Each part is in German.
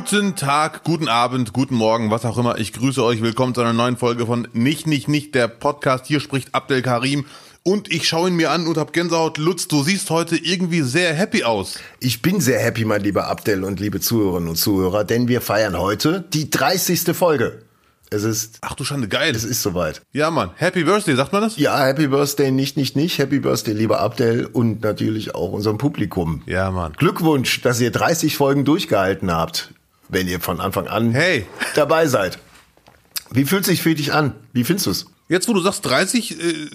Guten Tag, guten Abend, guten Morgen, was auch immer. Ich grüße euch. Willkommen zu einer neuen Folge von Nicht, Nicht, Nicht, der Podcast. Hier spricht Abdel Karim. Und ich schaue ihn mir an und hab Gänsehaut. Lutz, du siehst heute irgendwie sehr happy aus. Ich bin sehr happy, mein lieber Abdel und liebe Zuhörerinnen und Zuhörer, denn wir feiern heute die 30. Folge. Es ist. Ach du Schande, geil. Es ist soweit. Ja, Mann. Happy Birthday, sagt man das? Ja, Happy Birthday, nicht, nicht, nicht. Happy Birthday, lieber Abdel und natürlich auch unserem Publikum. Ja, Mann. Glückwunsch, dass ihr 30 Folgen durchgehalten habt, wenn ihr von Anfang an hey. dabei seid. Wie fühlt sich für dich an? Wie findest du's? Jetzt, wo du sagst 30, äh,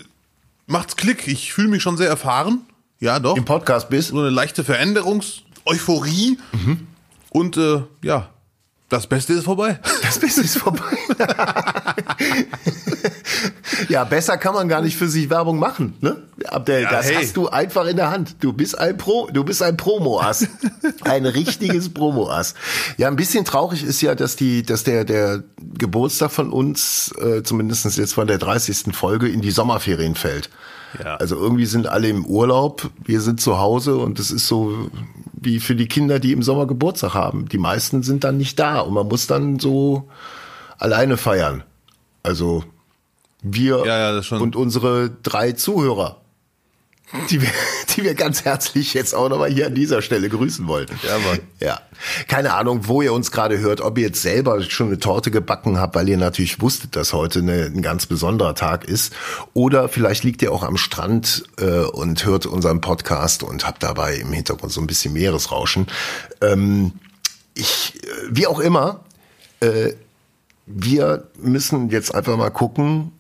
macht's Klick. Ich fühle mich schon sehr erfahren. Ja, doch. Im Podcast bist? So eine leichte Veränderungs-, Euphorie. Mhm. Und äh, ja, das Beste ist vorbei. Das Beste ist vorbei. ja, besser kann man gar nicht für sich Werbung machen, ne? Abdel, ja, das hey. hast du einfach in der Hand. Du bist ein Pro, du bist ein Promo-Ass. ein richtiges Promo-Ass. Ja, ein bisschen traurig ist ja, dass die, dass der, der Geburtstag von uns, äh, zumindest jetzt von der 30. Folge, in die Sommerferien fällt. Ja. Also irgendwie sind alle im Urlaub, wir sind zu Hause und es ist so wie für die Kinder, die im Sommer Geburtstag haben. Die meisten sind dann nicht da und man muss dann so alleine feiern. Also wir ja, ja, und unsere drei Zuhörer die wir, die wir ganz herzlich jetzt auch nochmal hier an dieser Stelle grüßen wollen. Ja, Mann. Ja. Keine Ahnung, wo ihr uns gerade hört, ob ihr jetzt selber schon eine Torte gebacken habt, weil ihr natürlich wusstet, dass heute eine, ein ganz besonderer Tag ist. Oder vielleicht liegt ihr auch am Strand äh, und hört unseren Podcast und habt dabei im Hintergrund so ein bisschen Meeresrauschen. Ähm, ich, äh, wie auch immer, äh, wir müssen jetzt einfach mal gucken,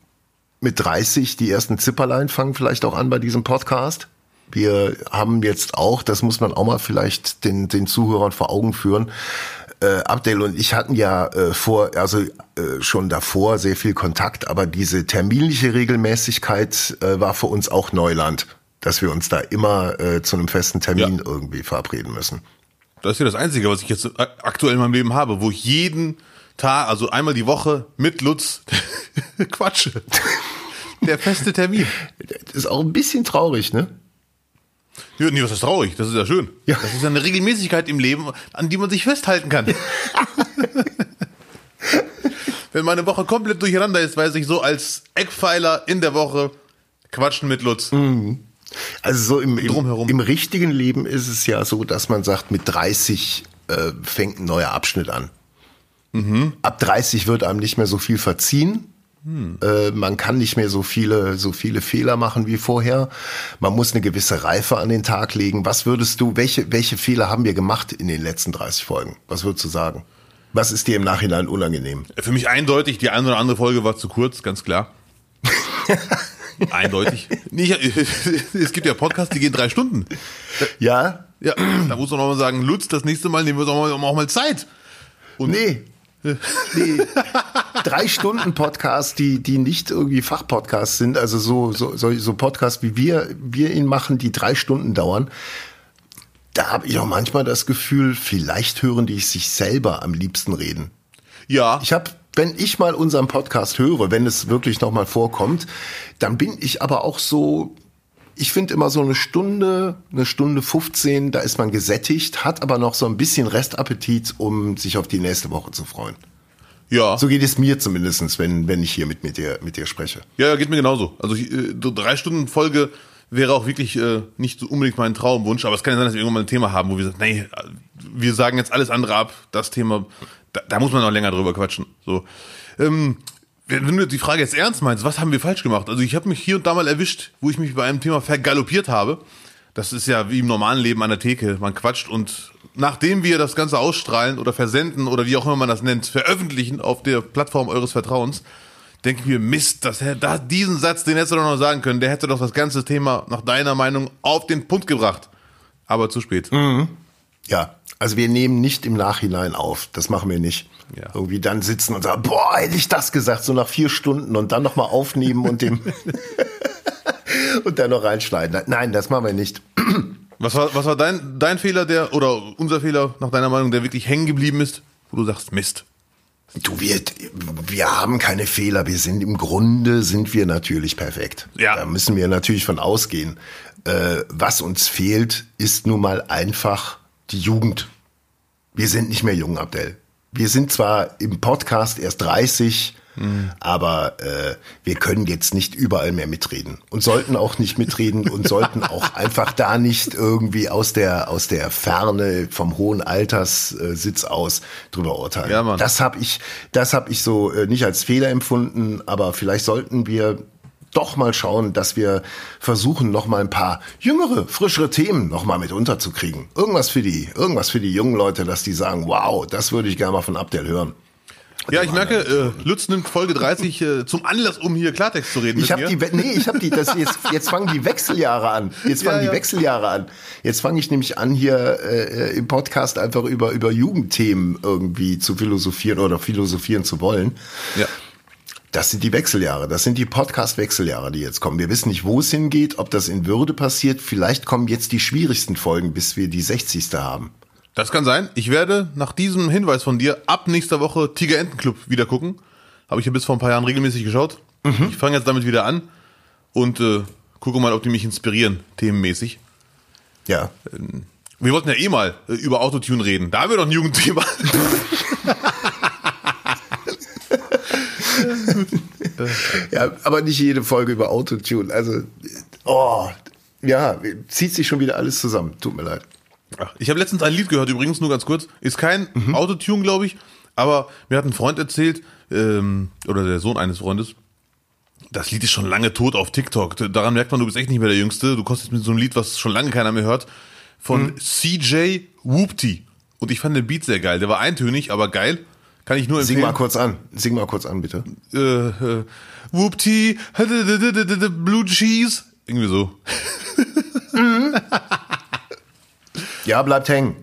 mit 30 die ersten Zipperlein fangen vielleicht auch an bei diesem Podcast. Wir haben jetzt auch, das muss man auch mal vielleicht den, den Zuhörern vor Augen führen, äh, Abdel und ich hatten ja äh, vor, also äh, schon davor sehr viel Kontakt, aber diese terminliche Regelmäßigkeit äh, war für uns auch Neuland, dass wir uns da immer äh, zu einem festen Termin ja. irgendwie verabreden müssen. Das ist ja das Einzige, was ich jetzt aktuell in meinem Leben habe, wo ich jeden Tag, also einmal die Woche mit Lutz quatsche. Der feste Termin. Das ist auch ein bisschen traurig, ne? Ja, nee, was ist traurig? Das ist ja schön. Ja. Das ist ja eine Regelmäßigkeit im Leben, an die man sich festhalten kann. Wenn meine Woche komplett durcheinander ist, weiß ich so als Eckpfeiler in der Woche quatschen mit Lutz. Mhm. Also so im, im, im, richtigen Leben ist es ja so, dass man sagt, mit 30 äh, fängt ein neuer Abschnitt an. Mhm. Ab 30 wird einem nicht mehr so viel verziehen. Hm. Äh, man kann nicht mehr so viele, so viele Fehler machen wie vorher. Man muss eine gewisse Reife an den Tag legen. Was würdest du, welche, welche Fehler haben wir gemacht in den letzten 30 Folgen? Was würdest du sagen? Was ist dir im Nachhinein unangenehm? Für mich eindeutig, die eine oder andere Folge war zu kurz, ganz klar. eindeutig. Nee, es gibt ja Podcasts, die gehen drei Stunden. Ja? Ja, da muss man auch mal sagen, Lutz, das nächste Mal nehmen wir uns auch mal, auch mal Zeit. Und nee, Nee, drei Stunden Podcast, die, die nicht irgendwie Fachpodcasts sind, also so, so, so, Podcasts, wie wir, wir ihn machen, die drei Stunden dauern. Da habe ich auch manchmal das Gefühl, vielleicht hören die sich selber am liebsten reden. Ja. Ich habe wenn ich mal unseren Podcast höre, wenn es wirklich noch mal vorkommt, dann bin ich aber auch so ich finde immer so eine Stunde, eine Stunde 15, da ist man gesättigt, hat aber noch so ein bisschen Restappetit, um sich auf die nächste Woche zu freuen. Ja. So geht es mir zumindestens, wenn, wenn ich hier mit, mit, dir, mit dir spreche. Ja, geht mir genauso. Also äh, so drei Stunden Folge wäre auch wirklich äh, nicht so unbedingt mein Traumwunsch, aber es kann ja sein, dass wir irgendwann mal ein Thema haben, wo wir sagen, nee, wir sagen jetzt alles andere ab, das Thema, da, da muss man noch länger drüber quatschen. So. Ähm, wenn du die Frage jetzt ernst meinst, was haben wir falsch gemacht? Also ich habe mich hier und da mal erwischt, wo ich mich bei einem Thema vergaloppiert habe. Das ist ja wie im normalen Leben an der Theke. Man quatscht und nachdem wir das Ganze ausstrahlen oder versenden oder wie auch immer man das nennt, veröffentlichen auf der Plattform eures Vertrauens, denke ich mir, Mist, das, da, diesen Satz, den hättest du doch noch sagen können. Der hätte doch das ganze Thema nach deiner Meinung auf den Punkt gebracht. Aber zu spät. Mhm. Ja, also wir nehmen nicht im Nachhinein auf. Das machen wir nicht. Ja. Irgendwie dann sitzen und sagen, boah, hätte ich das gesagt, so nach vier Stunden und dann nochmal aufnehmen und dem und dann noch reinschneiden. Nein, das machen wir nicht. Was war, was war dein, dein Fehler, der, oder unser Fehler, nach deiner Meinung, der wirklich hängen geblieben ist, wo du sagst, Mist? Du, wir, wir haben keine Fehler. Wir sind im Grunde sind wir natürlich perfekt. Ja. Da müssen wir natürlich von ausgehen. Äh, was uns fehlt, ist nun mal einfach die Jugend. Wir sind nicht mehr jung, Abdel. Wir sind zwar im Podcast erst 30, Mhm. Aber äh, wir können jetzt nicht überall mehr mitreden und sollten auch nicht mitreden und sollten auch einfach da nicht irgendwie aus der aus der Ferne vom hohen Alterssitz aus drüber urteilen. Ja, Mann. Das habe ich das habe ich so äh, nicht als Fehler empfunden, aber vielleicht sollten wir doch mal schauen, dass wir versuchen, noch mal ein paar jüngere, frischere Themen noch mal mit unterzukriegen. Irgendwas für die, irgendwas für die jungen Leute, dass die sagen, wow, das würde ich gerne mal von Abdel hören. Ja, ich merke, äh, Lutz nimmt Folge 30 äh, zum Anlass, um hier Klartext zu reden. Ich habe die, nee, ich habe die, das jetzt, jetzt fangen die Wechseljahre an. Jetzt fangen ja, ja. die Wechseljahre an. Jetzt fange ich nämlich an, hier äh, im Podcast einfach über über Jugendthemen irgendwie zu philosophieren oder philosophieren zu wollen. Ja. Das sind die Wechseljahre. Das sind die Podcast-Wechseljahre, die jetzt kommen. Wir wissen nicht, wo es hingeht, ob das in Würde passiert. Vielleicht kommen jetzt die schwierigsten Folgen, bis wir die 60. haben. Das kann sein. Ich werde nach diesem Hinweis von dir ab nächster Woche Tiger Enten Club wieder gucken. Habe ich ja bis vor ein paar Jahren regelmäßig geschaut. Mhm. Ich fange jetzt damit wieder an und äh, gucke mal, ob die mich inspirieren, themenmäßig. Ja. Ähm, wir wollten ja eh mal äh, über Autotune reden. Da haben wir doch ein Jugendthema. ja, aber nicht jede Folge über Autotune. Also, oh, ja, zieht sich schon wieder alles zusammen. Tut mir leid. Ach, ich habe letztens ein Lied gehört, übrigens nur ganz kurz. Ist kein mhm. Autotune, glaube ich, aber mir hat ein Freund erzählt, ähm, oder der Sohn eines Freundes, das Lied ist schon lange tot auf TikTok. Daran merkt man, du bist echt nicht mehr der Jüngste. Du kostest mit so einem Lied, was schon lange keiner mehr hört, von mhm. CJ Whoopty. Und ich fand den Beat sehr geil. Der war eintönig, aber geil. Kann ich nur empfehlen. Sing mal kurz an. Sing mal kurz an, bitte. Äh, äh, Whoopty, Blue Cheese. Irgendwie so. Mhm. Ja, bleibt hängen.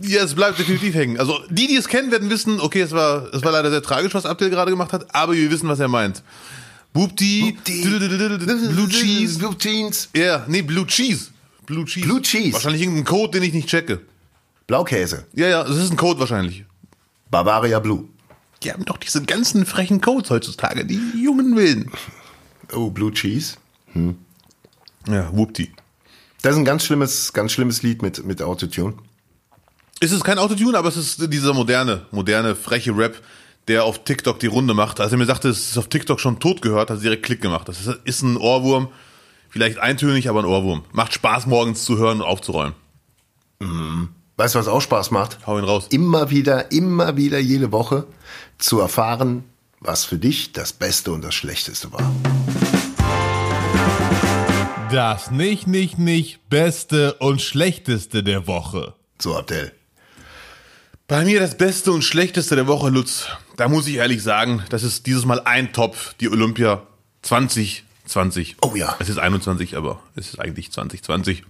Ja, es bleibt definitiv hängen. Also die, die es kennen, werden wissen, okay, es war, es war leider sehr tragisch, was Abdel gerade gemacht hat, aber wir wissen, was er meint. Boopty, Blue Cheese. Blue Jeans. Ja, nee, Blue Cheese. Blue Cheese. Blue Cheese. Wahrscheinlich irgendein Code, den ich nicht checke. Blaukäse. Ja, ja, das ist ein Code wahrscheinlich. Bavaria Blue. Die haben doch diese ganzen frechen Codes heutzutage, die jungen Wilden. Oh, Blue Cheese. Hm. Ja, Whoopty. Das ist ein ganz schlimmes, ganz schlimmes Lied mit, mit Autotune. Es ist kein Autotune, aber es ist dieser moderne, moderne, freche Rap, der auf TikTok die Runde macht. Als er mir sagte, es ist auf TikTok schon tot gehört, hat er direkt Klick gemacht. Das ist ein Ohrwurm. Vielleicht eintönig, aber ein Ohrwurm. Macht Spaß, morgens zu hören und aufzuräumen. Mhm. Weißt du, was auch Spaß macht? Hau ihn raus. Immer wieder, immer wieder jede Woche zu erfahren, was für dich das Beste und das Schlechteste war. Das nicht, nicht, nicht Beste und Schlechteste der Woche. So, Abdel. Bei mir das Beste und Schlechteste der Woche, Lutz. Da muss ich ehrlich sagen, das ist dieses Mal ein Topf, die Olympia 2020. Oh ja. Es ist 21, aber es ist eigentlich 2020.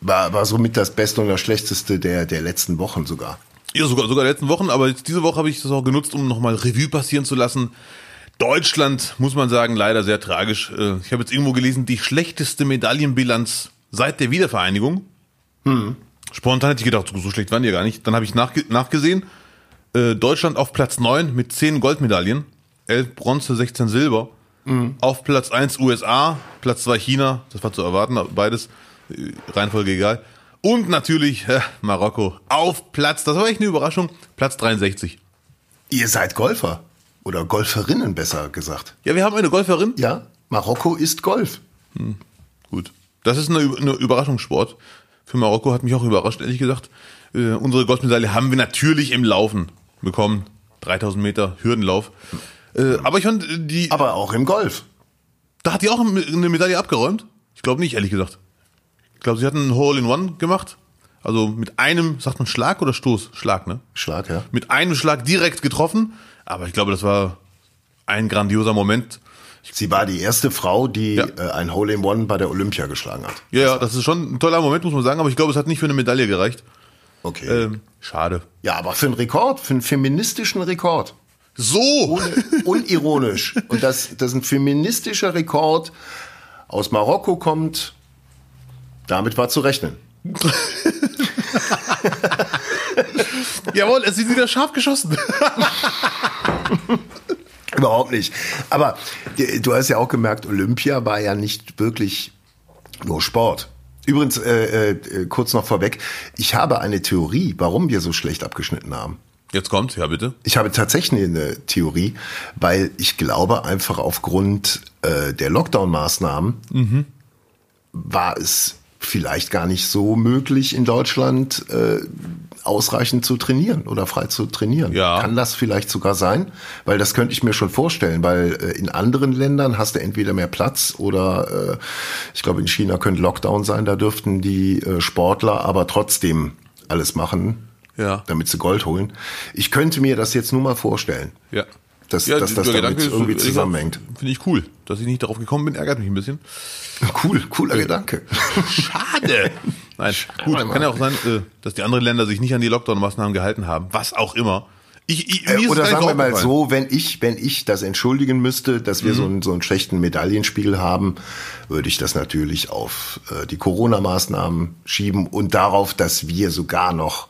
War, war somit das Beste und das Schlechteste der, der letzten Wochen sogar. Ja, sogar, sogar der letzten Wochen, aber jetzt diese Woche habe ich das auch genutzt, um nochmal Revue passieren zu lassen. Deutschland, muss man sagen, leider sehr tragisch. Äh, ich habe jetzt irgendwo gelesen, die schlechteste Medaillenbilanz seit der Wiedervereinigung. Hm. Spontan hätte ich gedacht, so schlecht waren die ja gar nicht. Dann habe ich nachge nachgesehen. Äh, Deutschland auf Platz 9 mit 10 Goldmedaillen. 11 Bronze, 16 Silber. Mhm. Auf Platz 1 USA, Platz 2 China. Das war zu erwarten, beides. Reihenfolge egal. Und natürlich äh, Marokko auf Platz, das war echt eine Überraschung, Platz 63. Ihr seid Golfer. Oder Golferinnen besser gesagt. Ja, wir haben eine Golferin. Ja, Marokko ist Golf. Hm, gut. Das ist eine, eine Überraschungssport. Für Marokko hat mich auch überrascht, ehrlich gesagt. Äh, unsere Goldmedaille haben wir natürlich im Laufen bekommen. 3000 Meter Hürdenlauf. Äh, aber ich fand äh, die. Aber auch im Golf. Da hat die auch eine Medaille abgeräumt? Ich glaube nicht, ehrlich gesagt. Ich glaube, sie hatten ein Hole in One gemacht. Also mit einem, sagt man Schlag oder Stoß? Schlag, ne? Schlag, ja. Mit einem Schlag direkt getroffen. Aber ich glaube, das war ein grandioser Moment. Sie war die erste Frau, die ja. äh, ein Hole in One bei der Olympia geschlagen hat. Ja, ja, das ist schon ein toller Moment, muss man sagen. Aber ich glaube, es hat nicht für eine Medaille gereicht. Okay. Ähm, schade. Ja, aber für einen Rekord, für einen feministischen Rekord. So! Ohne, unironisch. Und das, das ein feministischer Rekord aus Marokko kommt, damit war zu rechnen. Jawohl, es ist wieder scharf geschossen. Überhaupt nicht. Aber du hast ja auch gemerkt, Olympia war ja nicht wirklich nur Sport. Übrigens, äh, äh, kurz noch vorweg, ich habe eine Theorie, warum wir so schlecht abgeschnitten haben. Jetzt kommt, ja bitte. Ich habe tatsächlich eine Theorie, weil ich glaube einfach aufgrund äh, der Lockdown-Maßnahmen mhm. war es vielleicht gar nicht so möglich in Deutschland äh, ausreichend zu trainieren oder frei zu trainieren. Ja. Kann das vielleicht sogar sein? Weil das könnte ich mir schon vorstellen, weil äh, in anderen Ländern hast du entweder mehr Platz oder äh, ich glaube in China könnte Lockdown sein, da dürften die äh, Sportler aber trotzdem alles machen, ja. damit sie Gold holen. Ich könnte mir das jetzt nur mal vorstellen. Ja. Dass, ja, dass das damit irgendwie zusammenhängt. Finde ich cool. Dass ich nicht darauf gekommen bin, ärgert mich ein bisschen. Cool, cooler Gedanke. Schade. Nein, gut, kann ja auch sein, äh, dass die anderen Länder sich nicht an die Lockdown-Maßnahmen gehalten haben, was auch immer. Ich, ich, äh, oder sagen wir mal so, wenn ich, wenn ich das entschuldigen müsste, dass wir mhm. so, einen, so einen schlechten Medaillenspiegel haben, würde ich das natürlich auf äh, die Corona-Maßnahmen schieben und darauf, dass wir sogar noch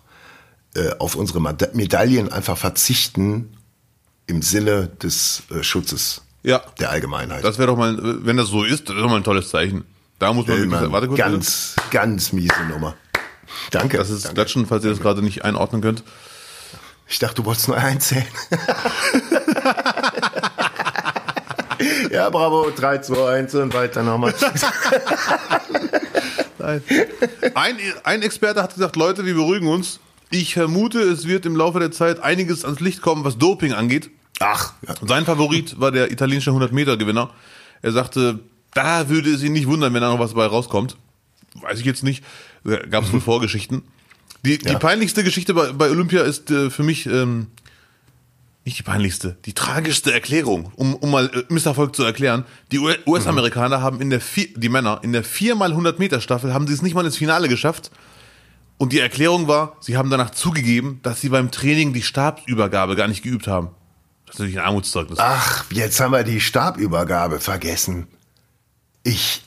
äh, auf unsere Medaillen einfach verzichten im Sinne des äh, Schutzes ja. der Allgemeinheit. Das wäre doch mal, wenn das so ist, das ist doch mal ein tolles Zeichen. Da muss man wirklich sagen, warte kurz. Ganz, bitte. ganz miese Nummer. Danke. Das ist danke. Klatschen, falls ihr das gerade nicht einordnen könnt. Ich dachte, du wolltest nur einzählen. ja, bravo, 3, 2, 1 und weiter nochmal. Ein, ein Experte hat gesagt, Leute, wir beruhigen uns. Ich vermute, es wird im Laufe der Zeit einiges ans Licht kommen, was Doping angeht. Ach. Sein Favorit war der italienische 100-Meter-Gewinner. Er sagte, da würde es ihn nicht wundern, wenn da noch was bei rauskommt. Weiß ich jetzt nicht. Gab es wohl Vorgeschichten. Die, ja. die peinlichste Geschichte bei, bei Olympia ist äh, für mich ähm, nicht die peinlichste, die tragischste Erklärung, um, um mal äh, Misserfolg zu erklären. Die US-Amerikaner mhm. haben in der vier, die Männer in der 4 mal 100 Meter Staffel haben sie es nicht mal ins Finale geschafft. Und die Erklärung war, sie haben danach zugegeben, dass sie beim Training die Stabsübergabe gar nicht geübt haben. Das ist natürlich ein Armutszeugnis. Ach, jetzt haben wir die Stabübergabe vergessen. Ich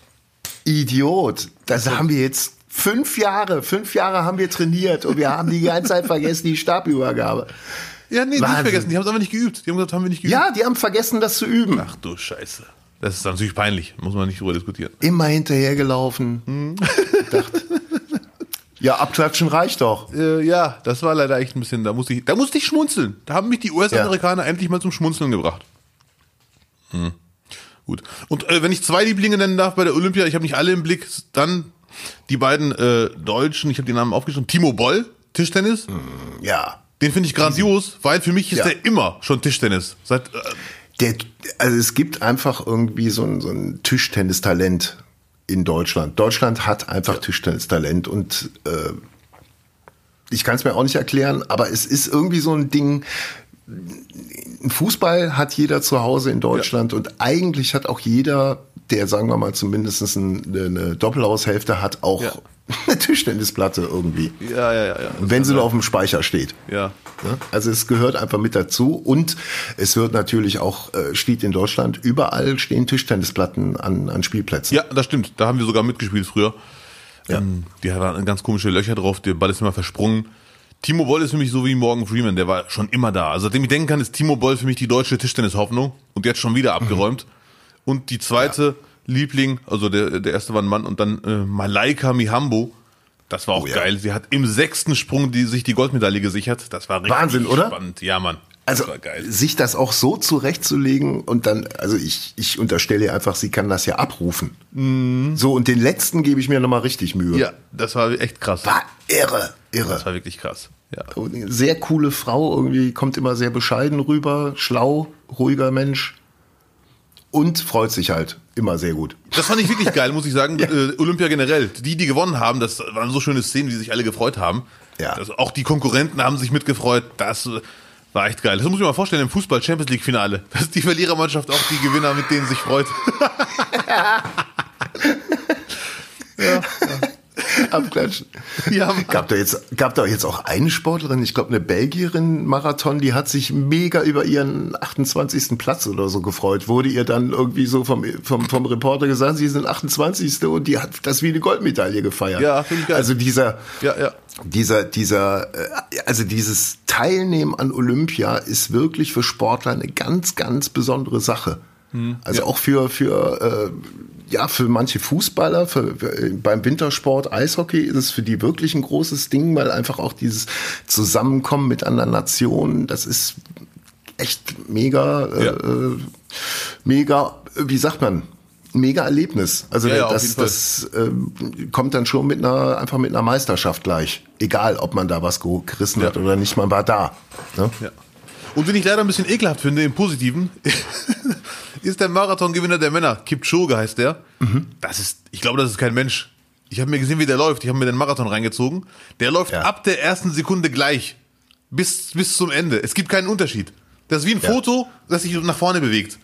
Idiot. Das haben wir jetzt fünf Jahre, fünf Jahre haben wir trainiert und wir haben die ganze Zeit vergessen die Stabübergabe. Ja, nee, Wahnsinn. nicht vergessen. Die haben es aber nicht geübt. Die haben gesagt, haben wir nicht geübt. Ja, die haben vergessen, das zu üben. Ach du Scheiße. Das ist natürlich peinlich. Muss man nicht drüber diskutieren. Immer hinterhergelaufen. Hm. Ja, abklatschen reicht doch. Äh, ja, das war leider echt ein bisschen, da musste ich, da musste ich schmunzeln. Da haben mich die US-Amerikaner ja. endlich mal zum Schmunzeln gebracht. Hm. Gut. Und äh, wenn ich zwei Lieblinge nennen darf bei der Olympia, ich habe nicht alle im Blick, dann die beiden äh, Deutschen, ich habe die Namen aufgeschrieben, Timo Boll, Tischtennis. Hm, ja. Den finde ich grandios, weil für mich ist ja. der immer schon Tischtennis. Seit, äh, der, also es gibt einfach irgendwie so ein, so ein Tischtennistalent in Deutschland. Deutschland hat einfach. Tischtennistalent und äh, ich kann es mir auch nicht erklären, aber es ist irgendwie so ein Ding, Fußball hat jeder zu Hause in Deutschland ja. und eigentlich hat auch jeder, der sagen wir mal zumindest eine, Doppelhaushälfte hat, auch ja. eine Tischtennisplatte irgendwie. Ja, ja, ja. ja. Wenn sie nur auf dem Speicher steht. Ja. Also es gehört einfach mit dazu und es wird natürlich auch, äh, steht in Deutschland, überall stehen Tischtennisplatten an, an Spielplätzen. Ja, das stimmt. Da haben wir sogar mitgespielt früher. Ja. Ähm, die hatten ganz komische Löcher drauf, der Ball ist immer versprungen. Timo Boll ist für mich so wie Morgan Freeman, der war schon immer da. Also seitdem ich denken kann, ist Timo Boll für mich die deutsche Tischtennis-Hoffnung und jetzt schon wieder abgeräumt. Mhm. Und die zweite ja. Liebling, also der, der erste war ein Mann und dann äh, Malaika Mihambo. Das war auch oh, geil. Ja. Sie hat im sechsten Sprung die, sich die Goldmedaille gesichert. Das war richtig Wahnsinn, oder? spannend. Ja, Mann. Also sich das auch so zurechtzulegen und dann, also ich, ich unterstelle einfach, sie kann das ja abrufen. Mhm. So, und den letzten gebe ich mir nochmal richtig Mühe. Ja, das war echt krass. War irre, irre. Das war wirklich krass. Ja. Sehr coole Frau, irgendwie kommt immer sehr bescheiden rüber, schlau, ruhiger Mensch und freut sich halt immer sehr gut. Das fand ich wirklich geil, muss ich sagen. Ja. Äh, Olympia generell. Die, die gewonnen haben, das waren so schöne Szenen, wie sich alle gefreut haben. Ja. Also auch die Konkurrenten haben sich mitgefreut. Das war echt geil. Das muss ich mir mal vorstellen im Fußball Champions League Finale. Dass die Verlierermannschaft auch die Gewinner, mit denen sich freut. ja, ja. Abklatschen. Ja, gab da jetzt, gab da jetzt auch eine Sportlerin, ich glaube eine Belgierin Marathon, die hat sich mega über ihren 28. Platz oder so gefreut. Wurde ihr dann irgendwie so vom, vom, vom Reporter gesagt, sie sind 28. und die hat das wie eine Goldmedaille gefeiert. Ja, finde ich geil. Also dieser, ja, ja. dieser, dieser, äh, also dieses Teilnehmen an Olympia ist wirklich für Sportler eine ganz, ganz besondere Sache. Mhm. Also ja. auch für, für, äh, ja, für manche Fußballer, für, für, beim Wintersport, Eishockey ist es für die wirklich ein großes Ding, weil einfach auch dieses Zusammenkommen mit anderen Nationen, das ist echt mega, äh, ja. äh, mega, wie sagt man, mega Erlebnis. Also ja, ja, das, das äh, kommt dann schon mit einer einfach mit einer Meisterschaft gleich. Egal, ob man da was gerissen hat oder nicht, man war da. Ne? Ja. Und wenn ich leider ein bisschen ekelhaft finde, im Positiven, ist der Marathongewinner der Männer. Kipchoge heißt der. Mhm. Das ist, ich glaube, das ist kein Mensch. Ich habe mir gesehen, wie der läuft. Ich habe mir den Marathon reingezogen. Der läuft ja. ab der ersten Sekunde gleich. Bis, bis zum Ende. Es gibt keinen Unterschied. Das ist wie ein ja. Foto, das sich nach vorne bewegt.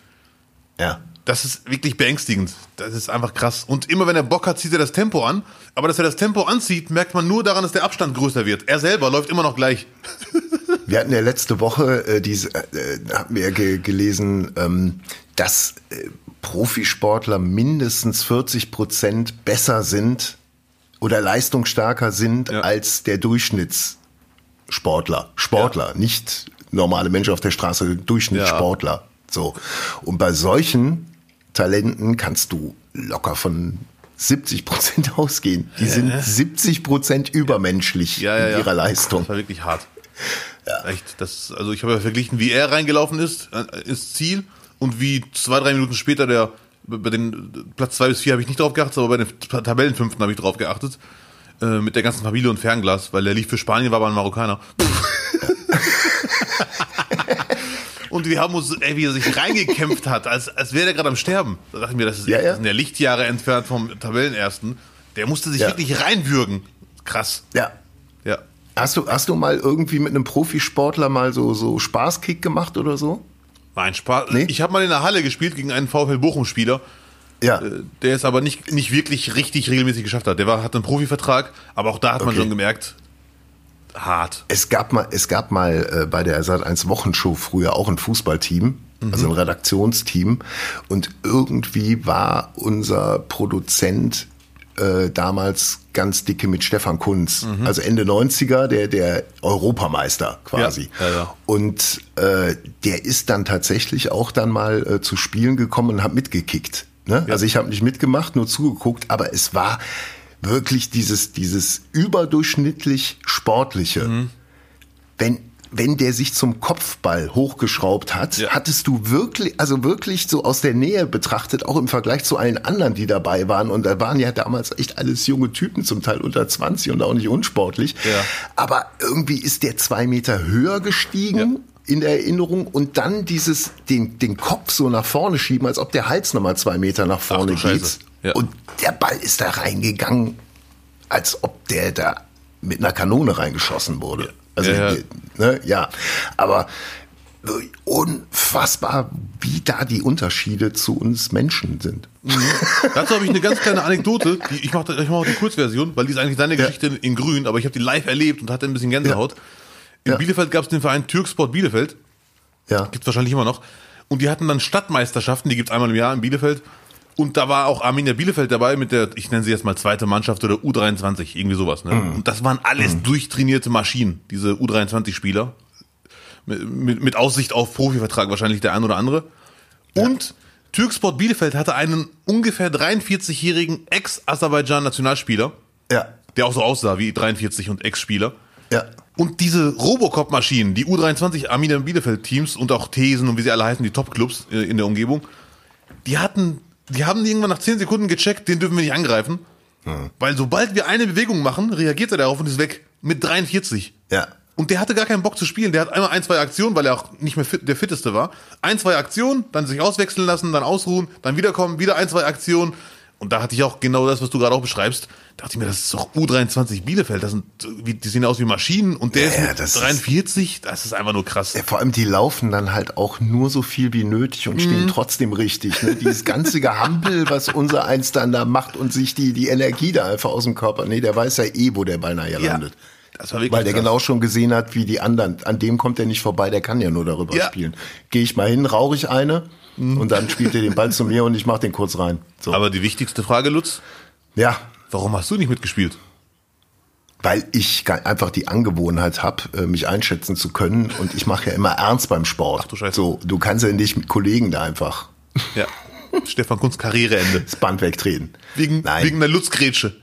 Ja. Das ist wirklich beängstigend. Das ist einfach krass. Und immer wenn er Bock hat, zieht er das Tempo an. Aber dass er das Tempo anzieht, merkt man nur daran, dass der Abstand größer wird. Er selber läuft immer noch gleich. Wir hatten ja letzte Woche äh, diese, äh, haben wir ge gelesen, ähm, dass äh, Profisportler mindestens 40 Prozent besser sind oder leistungsstärker sind ja. als der Durchschnittssportler. Sportler, ja. nicht normale Menschen auf der Straße, Durchschnittssportler. Ja. So. Und bei solchen Talenten kannst du locker von 70 Prozent ausgehen. Die sind 70 Prozent übermenschlich ja, ja, in ihrer Leistung. Das war wirklich hart. Ja. Echt, das, also ich habe ja verglichen, wie er reingelaufen ist, äh, ins Ziel und wie zwei, drei Minuten später der, bei den Platz zwei bis vier habe ich nicht drauf geachtet, aber bei den Tabellenfünften habe ich drauf geachtet. Äh, mit der ganzen Familie und Fernglas, weil der lief für Spanien, war aber ein Marokkaner. und wir haben uns, ey, wie er sich reingekämpft hat, als, als wäre er gerade am Sterben. Da dachte ich mir, das ist, ja, ja. das sind ja Lichtjahre entfernt vom Tabellenersten. Der musste sich ja. wirklich reinwürgen. Krass. Ja. Hast du, hast du mal irgendwie mit einem Profisportler mal so, so Spaßkick gemacht oder so? Nein, Spaß. Nee? Ich habe mal in der Halle gespielt gegen einen VfL Bochum-Spieler. Ja. Äh, der es aber nicht, nicht wirklich richtig regelmäßig geschafft hat. Der war, hat einen Profivertrag, aber auch da hat okay. man schon gemerkt, hart. Es gab mal, es gab mal äh, bei der Sat 1 Wochenshow früher auch ein Fußballteam, mhm. also ein Redaktionsteam. Und irgendwie war unser Produzent äh, damals ganz dicke mit Stefan Kunz. Mhm. Also Ende 90er, der, der Europameister quasi. Ja, ja, ja. Und äh, der ist dann tatsächlich auch dann mal äh, zu Spielen gekommen und hat mitgekickt. Ne? Also ich habe nicht mitgemacht, nur zugeguckt, aber es war wirklich dieses, dieses überdurchschnittlich sportliche. Mhm. Wenn, wenn der sich zum Kopfball hochgeschraubt hat, ja. hattest du wirklich, also wirklich so aus der Nähe betrachtet, auch im Vergleich zu allen anderen, die dabei waren. Und da waren ja damals echt alles junge Typen, zum Teil unter 20 und auch nicht unsportlich. Ja. Aber irgendwie ist der zwei Meter höher gestiegen. Ja in der Erinnerung und dann dieses den den Kopf so nach vorne schieben, als ob der Hals nochmal zwei Meter nach vorne geht. Ja. Und der Ball ist da reingegangen, als ob der da mit einer Kanone reingeschossen wurde. Also, ja, ja. Ne, ja. aber unfassbar, wie da die Unterschiede zu uns Menschen sind. Mhm. Dazu habe ich eine ganz kleine Anekdote. Die, ich mache ich mach die Kurzversion, weil die ist eigentlich deine Geschichte in grün, aber ich habe die live erlebt und hatte ein bisschen Gänsehaut. In ja. Bielefeld gab es den Verein Türksport Bielefeld. Ja. Gibt wahrscheinlich immer noch. Und die hatten dann Stadtmeisterschaften, die gibt es einmal im Jahr in Bielefeld. Und da war auch Arminia Bielefeld dabei mit der, ich nenne sie jetzt mal zweite Mannschaft oder U23, irgendwie sowas. Ne? Mhm. Und das waren alles mhm. durchtrainierte Maschinen, diese U23-Spieler. Mit, mit, mit, Aussicht auf Profivertrag wahrscheinlich der ein oder andere. Ja. Und Türksport Bielefeld hatte einen ungefähr 43-jährigen Ex-Aserbaidschan-Nationalspieler. Ja. Der auch so aussah wie 43 und Ex-Spieler. Ja. Und diese Robocop-Maschinen, die U23 Arminia Bielefeld Teams und auch Thesen und wie sie alle heißen, die Top-Clubs äh, in der Umgebung, die hatten die haben irgendwann nach 10 Sekunden gecheckt, den dürfen wir nicht angreifen. Hm. Weil sobald wir eine Bewegung machen, reagiert er darauf und ist weg. Mit 43. Ja. Und der hatte gar keinen Bock zu spielen. Der hat einmal ein, zwei Aktionen, weil er auch nicht mehr fit, der fitteste war. Ein, zwei Aktionen, dann sich auswechseln lassen, dann ausruhen, dann wiederkommen, wieder ein, zwei Aktionen. Und da hatte ich auch genau das, was du gerade auch beschreibst. Da dachte ich mir, das ist doch U23 Bielefeld. Das sind, die sehen aus wie Maschinen und der ja, ist mit 43. Ist, das ist einfach nur krass. Ja, vor allem, die laufen dann halt auch nur so viel wie nötig und stehen mhm. trotzdem richtig. Ne? Dieses ganze Gehampel, was unser Eins dann da macht und sich die, die Energie da einfach aus dem Körper. Nee, der weiß ja eh, wo der Ball nachher ja. landet. Das Weil der krass. genau schon gesehen hat, wie die anderen. An dem kommt er nicht vorbei, der kann ja nur darüber ja. spielen. Gehe ich mal hin, rauche ich eine Mhm. Und dann spielt er den Ball zu mir und ich mache den kurz rein. So. Aber die wichtigste Frage, Lutz? Ja. Warum hast du nicht mitgespielt? Weil ich einfach die Angewohnheit habe, äh, mich einschätzen zu können und ich mache ja immer ernst beim Sport. Ach du Scheiße. So, du kannst ja nicht mit Kollegen da einfach Ja. Stefan Kunz Karriereende. Das Band wegtreten. Wegen, Nein. wegen einer Lutzgrätsche.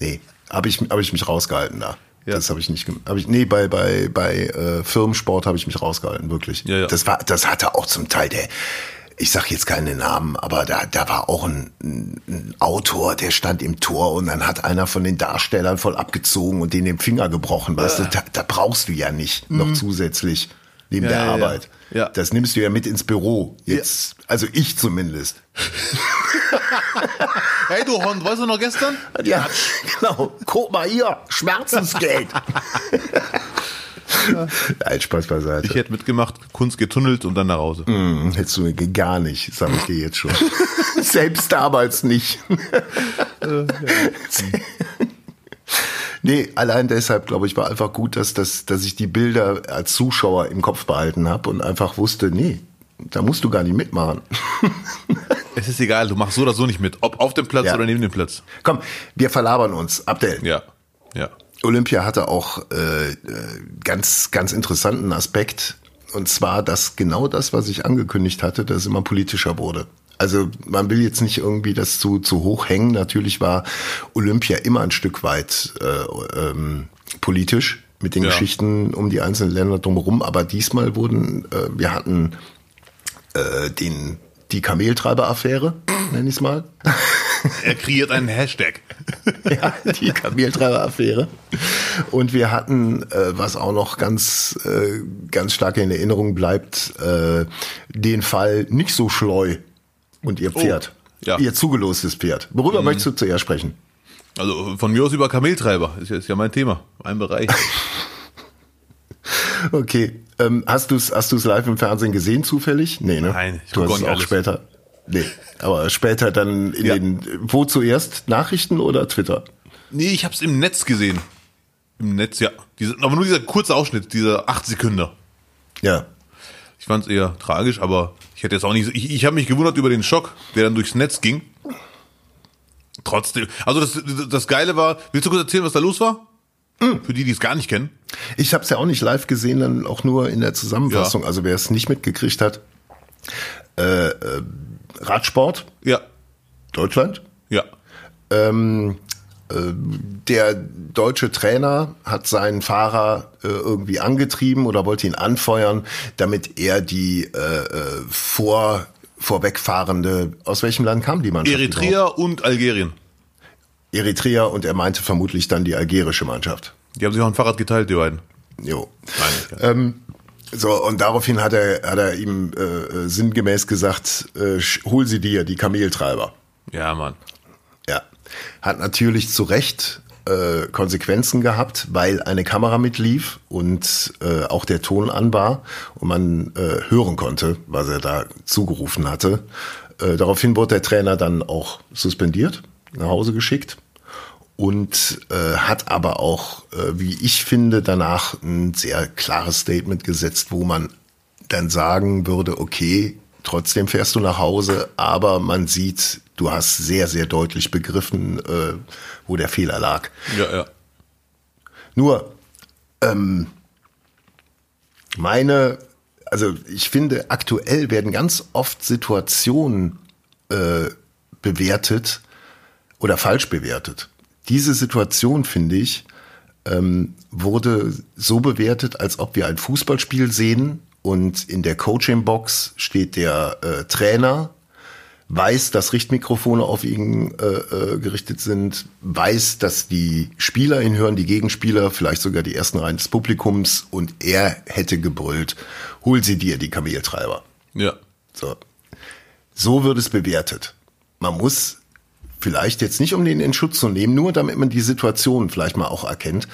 Nee, habe ich, hab ich mich rausgehalten da. Ja. Das habe ich nicht gemacht. Ich, nee, bei, bei, bei äh, Firmensport habe ich mich rausgehalten, wirklich. Ja, ja. Das war, das hatte auch zum Teil der, ich sag jetzt keine Namen, aber da, da war auch ein, ein Autor, der stand im Tor und dann hat einer von den Darstellern voll abgezogen und den den Finger gebrochen. Weißt ja. du, da, da brauchst du ja nicht mhm. noch zusätzlich neben ja, der Arbeit. Ja. Das nimmst du ja mit ins Büro. Jetzt, also ich zumindest. hey du Hund, weißt du noch gestern? Ja, genau. Guck mal hier, Schmerzensgeld. Nein, Spaß beiseite. Ich hätte mitgemacht, Kunst getunnelt und dann nach Hause. Mm, hättest du gar nicht, sag ich dir jetzt schon. Selbst damals nicht. nee, allein deshalb, glaube ich, war einfach gut, dass, dass, dass ich die Bilder als Zuschauer im Kopf behalten habe und einfach wusste, nee, da musst du gar nicht mitmachen. es ist egal, du machst so oder so nicht mit, ob auf dem Platz ja. oder neben dem Platz. Komm, wir verlabern uns. Abdel. Ja, ja. Olympia hatte auch äh, ganz, ganz interessanten Aspekt. Und zwar, dass genau das, was ich angekündigt hatte, dass es immer politischer wurde. Also man will jetzt nicht irgendwie das zu, zu hoch hängen. Natürlich war Olympia immer ein Stück weit äh, ähm, politisch mit den ja. Geschichten um die einzelnen Länder drumherum. Aber diesmal wurden, äh, wir hatten äh, den die Kameltreiber-Affäre, nenne ich es mal. Er kreiert einen Hashtag. ja, die Kameltreiber-Affäre. Und wir hatten, äh, was auch noch ganz, äh, ganz stark in Erinnerung bleibt, äh, den Fall nicht so schleu und ihr oh, Pferd. Oh, ja. Ihr zugelostes Pferd. Worüber mhm. möchtest du zuerst sprechen? Also von mir aus über Kameltreiber. Ist ja, ist ja mein Thema, mein Bereich. okay. Ähm, hast du es hast du's live im Fernsehen gesehen zufällig? Nee, ne? Nein, ich du hast es auch alles. später. Nee, aber später dann in ja. den, wo zuerst? Nachrichten oder Twitter? Nee, ich habe es im Netz gesehen. Im Netz, ja. Diese, aber nur dieser kurze Ausschnitt, dieser acht Sekunden. Ja. Ich fand es eher tragisch, aber ich hätte jetzt auch nicht, ich, ich habe mich gewundert über den Schock, der dann durchs Netz ging. Trotzdem, also das, das Geile war, willst du kurz erzählen, was da los war? Mhm. Für die, die es gar nicht kennen. Ich habe es ja auch nicht live gesehen, dann auch nur in der Zusammenfassung. Ja. Also wer es nicht mitgekriegt hat, äh, äh, Radsport. Ja. Deutschland. Ja. Ähm, äh, der deutsche Trainer hat seinen Fahrer äh, irgendwie angetrieben oder wollte ihn anfeuern, damit er die äh, vor vorwegfahrende aus welchem Land kam die Mannschaft? Eritrea und Algerien. Eritrea und er meinte vermutlich dann die algerische Mannschaft. Die haben sich auch ein Fahrrad geteilt, die beiden. Jo. Nein, ähm, so, und daraufhin hat er, hat er ihm äh, äh, sinngemäß gesagt, äh, hol sie dir, die Kameltreiber. Ja, Mann. Ja. Hat natürlich zu Recht äh, Konsequenzen gehabt, weil eine Kamera mitlief und äh, auch der Ton an war und man äh, hören konnte, was er da zugerufen hatte. Äh, daraufhin wurde der Trainer dann auch suspendiert, nach Hause geschickt und äh, hat aber auch, äh, wie ich finde, danach ein sehr klares Statement gesetzt, wo man dann sagen würde, okay, trotzdem fährst du nach Hause, aber man sieht, du hast sehr, sehr deutlich begriffen, äh, wo der Fehler lag. Ja, ja. Nur, ähm, meine, also ich finde, aktuell werden ganz oft Situationen äh, bewertet oder falsch bewertet diese Situation, finde ich, ähm, wurde so bewertet, als ob wir ein Fußballspiel sehen und in der Coaching-Box steht der äh, Trainer, weiß, dass Richtmikrofone auf ihn äh, äh, gerichtet sind, weiß, dass die Spieler ihn hören, die Gegenspieler, vielleicht sogar die ersten Reihen des Publikums und er hätte gebrüllt, hol sie dir, die Kameltreiber. Ja. So. So wird es bewertet. Man muss vielleicht jetzt nicht, um den in Schutz zu nehmen, nur damit man die Situation vielleicht mal auch erkennt.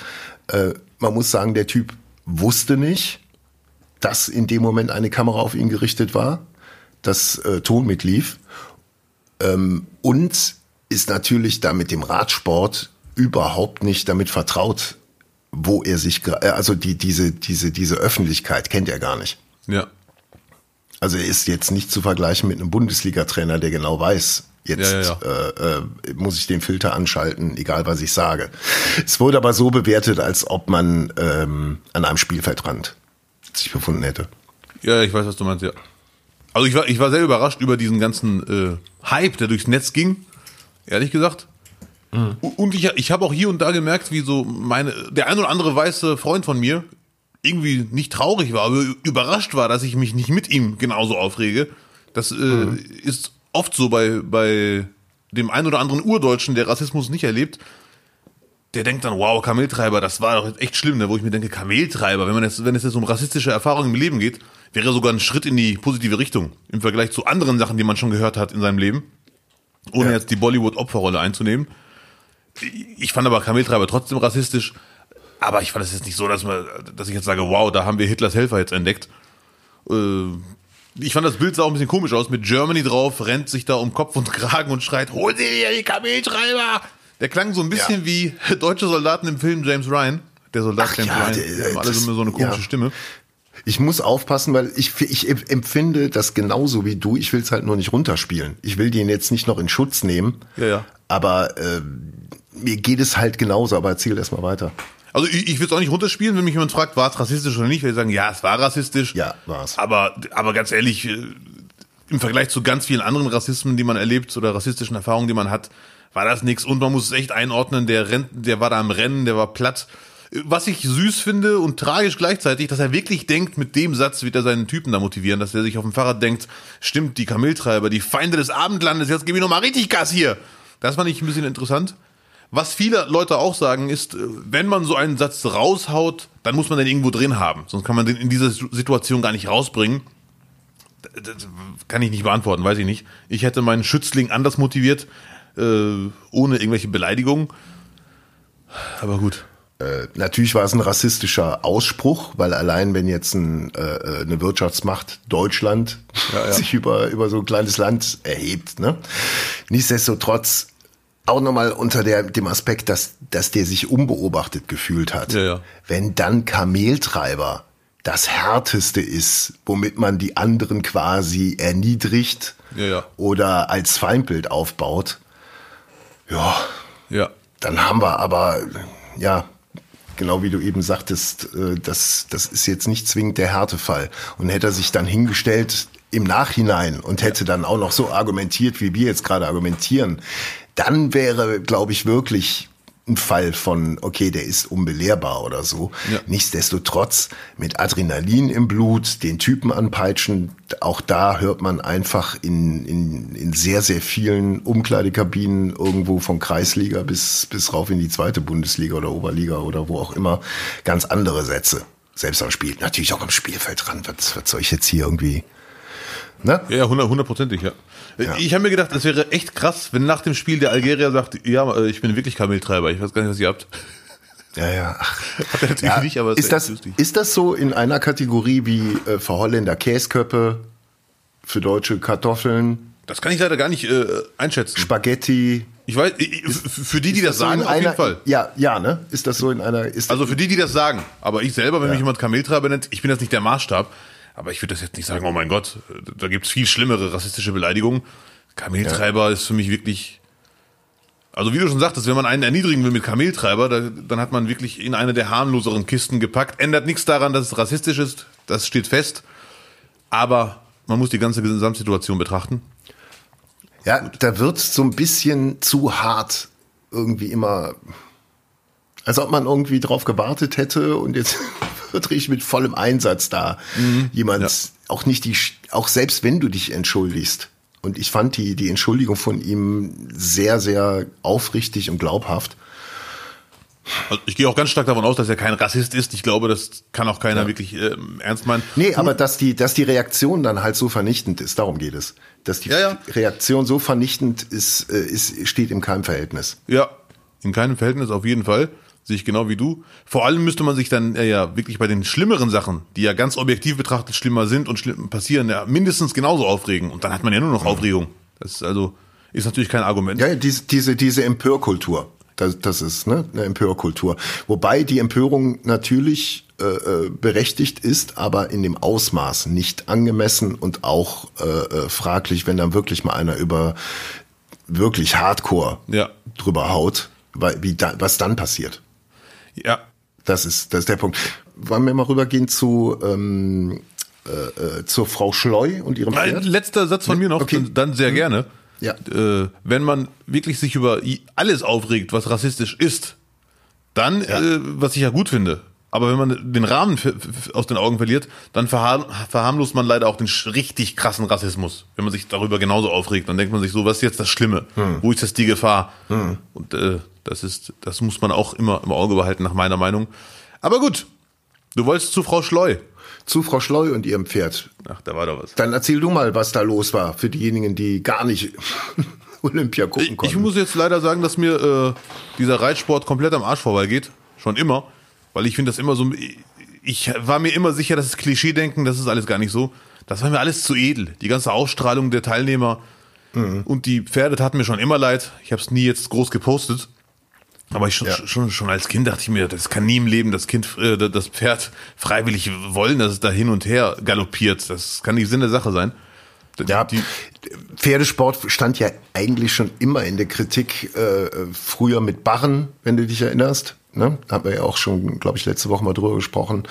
Äh, man muss sagen, der Typ wusste nicht, dass in dem Moment eine Kamera auf ihn gerichtet war, dass äh, Ton mitlief ähm, und ist natürlich da mit dem Radsport überhaupt nicht damit vertraut, wo er sich, äh, also die, diese, diese, diese Öffentlichkeit kennt er gar nicht. Ja. Also er ist jetzt nicht zu vergleichen mit einem Bundesliga-Trainer, der genau weiß, Jetzt ja, ja, ja. Äh, äh, muss ich den Filter anschalten, egal was ich sage. Es wurde aber so bewertet, als ob man ähm, an einem Spielfeldrand sich befunden hätte. Ja, ich weiß, was du meinst, ja. Also ich war, ich war sehr überrascht über diesen ganzen äh, Hype, der durchs Netz ging, ehrlich gesagt. Mhm. Und ich, ich habe auch hier und da gemerkt, wie so meine, der ein oder andere weiße Freund von mir irgendwie nicht traurig war, aber überrascht war, dass ich mich nicht mit ihm genauso aufrege. Das äh, mhm. ist oft so bei, bei dem ein oder anderen Urdeutschen, der Rassismus nicht erlebt. Der denkt dann, wow, Kameltreiber, das war doch echt schlimm, ne? wo ich mir denke, Kameltreiber, wenn man jetzt, wenn es jetzt um rassistische Erfahrungen im Leben geht, wäre sogar ein Schritt in die positive Richtung im Vergleich zu anderen Sachen, die man schon gehört hat in seinem Leben, ohne ja. jetzt die Bollywood-Opferrolle einzunehmen. Ich fand aber Kameltreiber trotzdem rassistisch, aber ich fand es jetzt nicht so, dass, man, dass ich jetzt sage, wow, da haben wir Hitlers Helfer jetzt entdeckt. Äh, ich fand das Bild sah auch ein bisschen komisch aus, mit Germany drauf, rennt sich da um Kopf und Kragen und schreit, hol sie dir die Kameltreiber! Der klang so ein bisschen ja. wie deutsche Soldaten im Film James Ryan. Der Soldat Ach James ja, Ryan. Die haben alle so eine komische ja. Stimme. Ich muss aufpassen, weil ich, ich empfinde das genauso wie du. Ich will es halt nur nicht runterspielen. Ich will den jetzt nicht noch in Schutz nehmen. Ja, ja. Aber äh, mir geht es halt genauso. Aber erzähl erst mal weiter. Also ich, ich will es auch nicht runterspielen, wenn mich jemand fragt, war es rassistisch oder nicht, will ich sagen, ja, es war rassistisch. Ja, war es. Aber, aber ganz ehrlich, äh, im Vergleich zu ganz vielen anderen Rassismen, die man erlebt oder rassistischen Erfahrungen, die man hat, war das nichts. Und man muss es echt einordnen, der rennt, der war da am Rennen, der war platt. Was ich süß finde und tragisch gleichzeitig, dass er wirklich denkt, mit dem Satz wird er seinen Typen da motivieren, dass er sich auf dem Fahrrad denkt, stimmt, die Kameltreiber, die Feinde des Abendlandes, jetzt gebe ich noch mal richtig Gas hier. Das fand ich ein bisschen interessant. Was viele Leute auch sagen ist, äh, wenn man so einen Satz raushaut, dann muss man den irgendwo drin haben. Sonst kann man den in dieser Situation gar nicht rausbringen. Das kann ich nicht beantworten, weiß ich nicht. Ich hätte meinen Schützling anders motiviert, äh, ohne irgendwelche Beleidigungen. Aber gut. Äh, natürlich war es ein rassistischer Ausspruch, weil allein wenn jetzt ein, äh, eine Wirtschaftsmacht Deutschland ja, ja. sich über, über so ein kleines Land erhebt, ne? Nichtsdestotrotz auch nochmal unter der, dem Aspekt, dass, dass der sich unbeobachtet gefühlt hat. Ja, ja. Wenn dann Kameltreiber das härteste ist, womit man die anderen quasi erniedrigt ja, oder als Feindbild aufbaut, ja, ja. dann haben wir aber, ja, genau wie du eben sagtest, äh, das, das ist jetzt nicht zwingend der Härtefall. Und hätte er sich dann hingestellt im Nachhinein und hätte dann auch noch so argumentiert, wie wir jetzt gerade argumentieren, dann wäre, glaube ich, wirklich ein Fall von, okay, der ist unbelehrbar oder so. Ja. Nichtsdestotrotz mit Adrenalin im Blut, den Typen anpeitschen, auch da hört man einfach in, in, in sehr, sehr vielen Umkleidekabinen irgendwo von Kreisliga bis, bis rauf in die zweite Bundesliga oder Oberliga oder wo auch immer ganz andere Sätze. Selbst am Spiel, natürlich auch am Spielfeld ran. Was, was soll ich jetzt hier irgendwie Ne? Ja, hundertprozentig, ja. Ja. Ich habe mir gedacht, es wäre echt krass, wenn nach dem Spiel der Algerier sagt, ja, äh, ich bin wirklich Kameltreiber, ich weiß gar nicht, was ihr habt. Ja, ja. Hat er natürlich ja, nicht, aber ist das, ist das so in einer Kategorie wie äh, für Holländer Käsköppe, für deutsche Kartoffeln? Das kann ich leider gar nicht äh, einschätzen. Spaghetti. Ich weiß, für die, die das, das sagen, so auf einer, jeden Fall. Ja, ja, ne? Ist das so in einer. Also für die, die das sagen. Aber ich selber, wenn ja. mich jemand Kameltreiber nennt, ich bin das nicht der Maßstab. Aber ich würde das jetzt nicht sagen, oh mein Gott, da gibt es viel schlimmere rassistische Beleidigungen. Kameltreiber ja. ist für mich wirklich. Also wie du schon sagtest, wenn man einen erniedrigen will mit Kameltreiber, da, dann hat man wirklich in eine der harmloseren Kisten gepackt. Ändert nichts daran, dass es rassistisch ist, das steht fest. Aber man muss die ganze Gesamtsituation betrachten. Ja, Gut. da wird so ein bisschen zu hart irgendwie immer, als ob man irgendwie drauf gewartet hätte und jetzt wirklich mit vollem Einsatz da. Mhm. Jemand, ja. auch nicht die, auch selbst wenn du dich entschuldigst. Und ich fand die, die Entschuldigung von ihm sehr, sehr aufrichtig und glaubhaft. Also ich gehe auch ganz stark davon aus, dass er kein Rassist ist. Ich glaube, das kann auch keiner ja. wirklich äh, ernst meinen. Nee, aber dass die, dass die Reaktion dann halt so vernichtend ist, darum geht es. Dass die ja, ja. Reaktion so vernichtend ist, äh, ist, steht in keinem Verhältnis. Ja, in keinem Verhältnis auf jeden Fall. Sehe ich genau wie du. Vor allem müsste man sich dann äh, ja wirklich bei den schlimmeren Sachen, die ja ganz objektiv betrachtet schlimmer sind und schlimm passieren, ja mindestens genauso aufregen. Und dann hat man ja nur noch Aufregung. Das ist also ist natürlich kein Argument. Ja, diese, diese, diese Empörkultur. Das, das ist ne, eine Empörkultur. Wobei die Empörung natürlich äh, äh, berechtigt ist, aber in dem Ausmaß nicht angemessen und auch äh, äh fraglich, wenn dann wirklich mal einer über wirklich Hardcore ja. drüber haut, wie da, was dann passiert. Ja. Das ist, das ist der Punkt. Wollen wir mal rübergehen zu ähm, äh, äh, zur Frau Schleu und ihrem Pferd? Ein letzter Satz von mir noch, okay. dann, dann sehr mhm. gerne. Ja. Äh, wenn man wirklich sich über alles aufregt, was rassistisch ist, dann, ja. äh, was ich ja gut finde, aber wenn man den Rahmen aus den Augen verliert, dann verharmlost man leider auch den richtig krassen Rassismus. Wenn man sich darüber genauso aufregt, dann denkt man sich so, was ist jetzt das Schlimme? Hm. Wo ist jetzt die Gefahr? Hm. Und äh, das ist, das muss man auch immer im Auge behalten, nach meiner Meinung. Aber gut, du wolltest zu Frau Schleu. Zu Frau Schleu und ihrem Pferd. Ach, da war doch was. Dann erzähl du mal, was da los war für diejenigen, die gar nicht Olympia gucken konnten. Ich, ich muss jetzt leider sagen, dass mir äh, dieser Reitsport komplett am Arsch vorbeigeht. Schon immer. Weil ich finde das immer so. Ich war mir immer sicher, dass es Klischee-Denken, das ist alles gar nicht so. Das war mir alles zu edel. Die ganze Ausstrahlung der Teilnehmer mhm. und die Pferde taten mir schon immer leid. Ich habe es nie jetzt groß gepostet. Aber ich schon, ja. schon, schon als Kind dachte ich mir, das kann nie im Leben das Kind, äh, das Pferd freiwillig wollen, dass es da hin und her galoppiert. Das kann nicht Sinn der Sache sein. Ja, die Pferdesport stand ja eigentlich schon immer in der Kritik, äh, früher mit Barren, wenn du dich erinnerst. Ne? Haben wir ja auch schon, glaube ich, letzte Woche mal drüber gesprochen.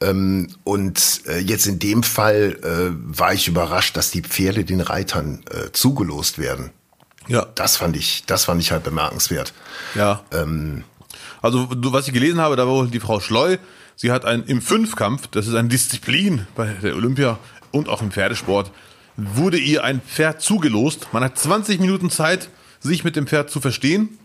Ähm, und äh, jetzt in dem Fall äh, war ich überrascht, dass die Pferde den Reitern äh, zugelost werden. Ja. Das fand ich, das fand ich halt bemerkenswert. Ja. Ähm, also, was ich gelesen habe, da war die Frau Schleu, sie hat ein, im Fünfkampf, das ist eine Disziplin bei der Olympia und auch im Pferdesport, wurde ihr ein Pferd zugelost. Man hat 20 Minuten Zeit, sich mit dem Pferd zu verstehen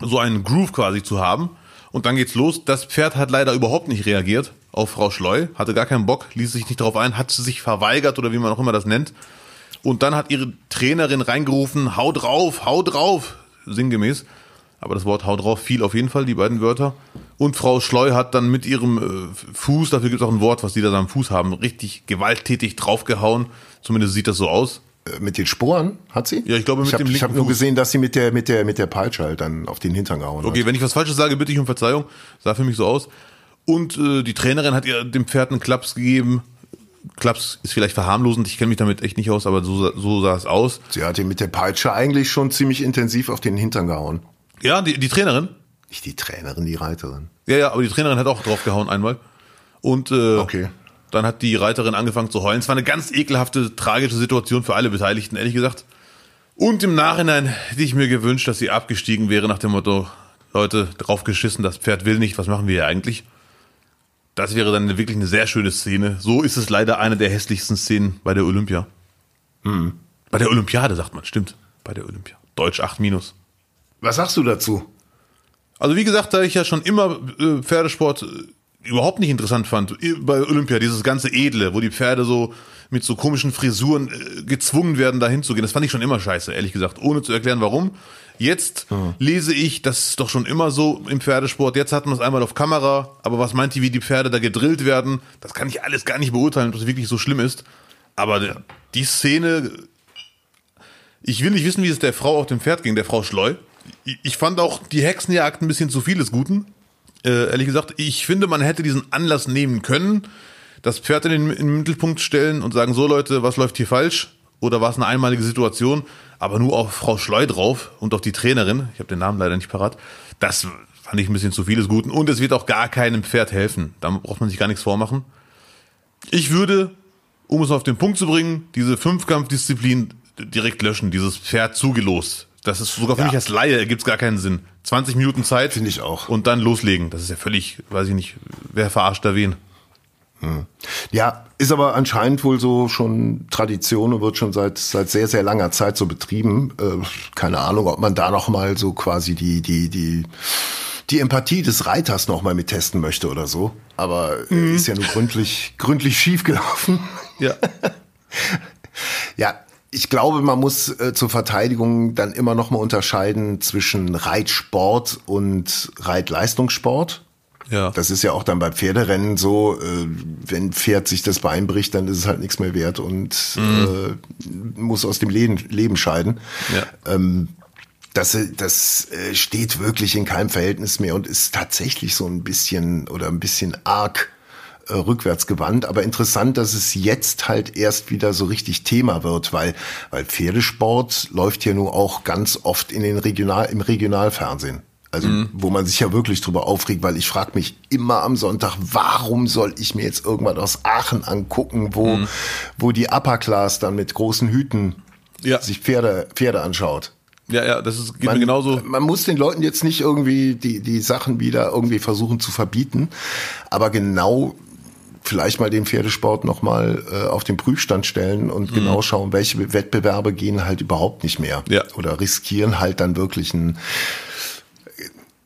so einen Groove quasi zu haben. Und dann geht's los. Das Pferd hat leider überhaupt nicht reagiert auf Frau Schleu, hatte gar keinen Bock, ließ sich nicht darauf ein, hat sich verweigert oder wie man auch immer das nennt. Und dann hat ihre Trainerin reingerufen, hau drauf, hau drauf, sinngemäß. Aber das Wort hau drauf fiel auf jeden Fall, die beiden Wörter. Und Frau Schleu hat dann mit ihrem äh, Fuß, dafür gibt es auch ein Wort, was die da am Fuß haben, richtig gewalttätig draufgehauen. Zumindest sieht das so aus. Äh, mit den Sporen hat sie? Ja, ich glaube mit ich hab, dem linken Ich habe nur gesehen, dass sie mit der mit der mit der Peitsche halt dann auf den Hintern gehauen okay, hat. Okay, wenn ich was Falsches sage, bitte ich um Verzeihung. Sah für mich so aus. Und äh, die Trainerin hat ihr dem Pferd einen Klaps gegeben. Klaps ist vielleicht verharmlosend, ich kenne mich damit echt nicht aus, aber so, so sah es aus. Sie hat ihn mit der Peitsche eigentlich schon ziemlich intensiv auf den Hintern gehauen. Ja, die, die Trainerin? Nicht die Trainerin, die Reiterin. Ja, ja, aber die Trainerin hat auch drauf gehauen einmal. Und äh, okay. Dann hat die Reiterin angefangen zu heulen. Es war eine ganz ekelhafte, tragische Situation für alle Beteiligten, ehrlich gesagt. Und im Nachhinein hätte ich mir gewünscht, dass sie abgestiegen wäre nach dem Motto, Leute, drauf geschissen, das Pferd will nicht, was machen wir hier eigentlich? Das wäre dann wirklich eine sehr schöne Szene. So ist es leider eine der hässlichsten Szenen bei der Olympia. Mhm. Bei der Olympiade, sagt man, stimmt. Bei der Olympia. Deutsch 8 minus. Was sagst du dazu? Also wie gesagt, da ich ja schon immer äh, Pferdesport überhaupt nicht interessant fand bei Olympia, dieses ganze Edle, wo die Pferde so mit so komischen Frisuren äh, gezwungen werden, da hinzugehen. Das fand ich schon immer scheiße, ehrlich gesagt, ohne zu erklären, warum. Jetzt mhm. lese ich, das ist doch schon immer so im Pferdesport. Jetzt hat man es einmal auf Kamera, aber was meint die, wie die Pferde da gedrillt werden? Das kann ich alles gar nicht beurteilen, ob das wirklich so schlimm ist. Aber die Szene, ich will nicht wissen, wie es der Frau auf dem Pferd ging, der Frau Schleu. Ich fand auch die Hexenjagd ein bisschen zu viel des Guten äh, ehrlich gesagt, ich finde, man hätte diesen Anlass nehmen können, das Pferd in den, in den Mittelpunkt stellen und sagen, so Leute, was läuft hier falsch? Oder war es eine einmalige Situation? Aber nur auf Frau Schleu drauf und auf die Trainerin, ich habe den Namen leider nicht parat, das fand ich ein bisschen zu vieles Guten. Und es wird auch gar keinem Pferd helfen. Da braucht man sich gar nichts vormachen. Ich würde, um es auf den Punkt zu bringen, diese Fünfkampfdisziplin direkt löschen, dieses Pferd zugelost. Das ist sogar für ja. mich als Laie, gibt es gar keinen Sinn. 20 Minuten Zeit. Finde ich auch. Und dann loslegen. Das ist ja völlig, weiß ich nicht, wer verarscht da wen. Hm. Ja, ist aber anscheinend wohl so schon Tradition und wird schon seit seit sehr sehr langer Zeit so betrieben. Äh, keine Ahnung, ob man da noch mal so quasi die die die die Empathie des Reiters noch mal mit testen möchte oder so. Aber mhm. ist ja nur gründlich gründlich schief gelaufen. Ja. ja, ich glaube, man muss äh, zur Verteidigung dann immer noch mal unterscheiden zwischen Reitsport und Reitleistungssport. Ja. Das ist ja auch dann bei Pferderennen so, äh, wenn Pferd sich das Bein bricht, dann ist es halt nichts mehr wert und mhm. äh, muss aus dem Leben, Leben scheiden. Ja. Ähm, das, das äh, steht wirklich in keinem Verhältnis mehr und ist tatsächlich so ein bisschen oder ein bisschen arg äh, rückwärts gewandt. Aber interessant, dass es jetzt halt erst wieder so richtig Thema wird, weil, weil Pferdesport läuft ja nur auch ganz oft in den Regional, im Regionalfernsehen. Also mhm. wo man sich ja wirklich drüber aufregt, weil ich frage mich immer am Sonntag, warum soll ich mir jetzt irgendwas aus Aachen angucken, wo, mhm. wo die Upper Class dann mit großen Hüten ja. sich Pferde, Pferde anschaut. Ja, ja, das ist, geht man, mir genauso. Man muss den Leuten jetzt nicht irgendwie die, die Sachen wieder irgendwie versuchen zu verbieten, aber genau vielleicht mal den Pferdesport nochmal äh, auf den Prüfstand stellen und mhm. genau schauen, welche Wettbewerbe gehen halt überhaupt nicht mehr. Ja. Oder riskieren halt dann wirklich ein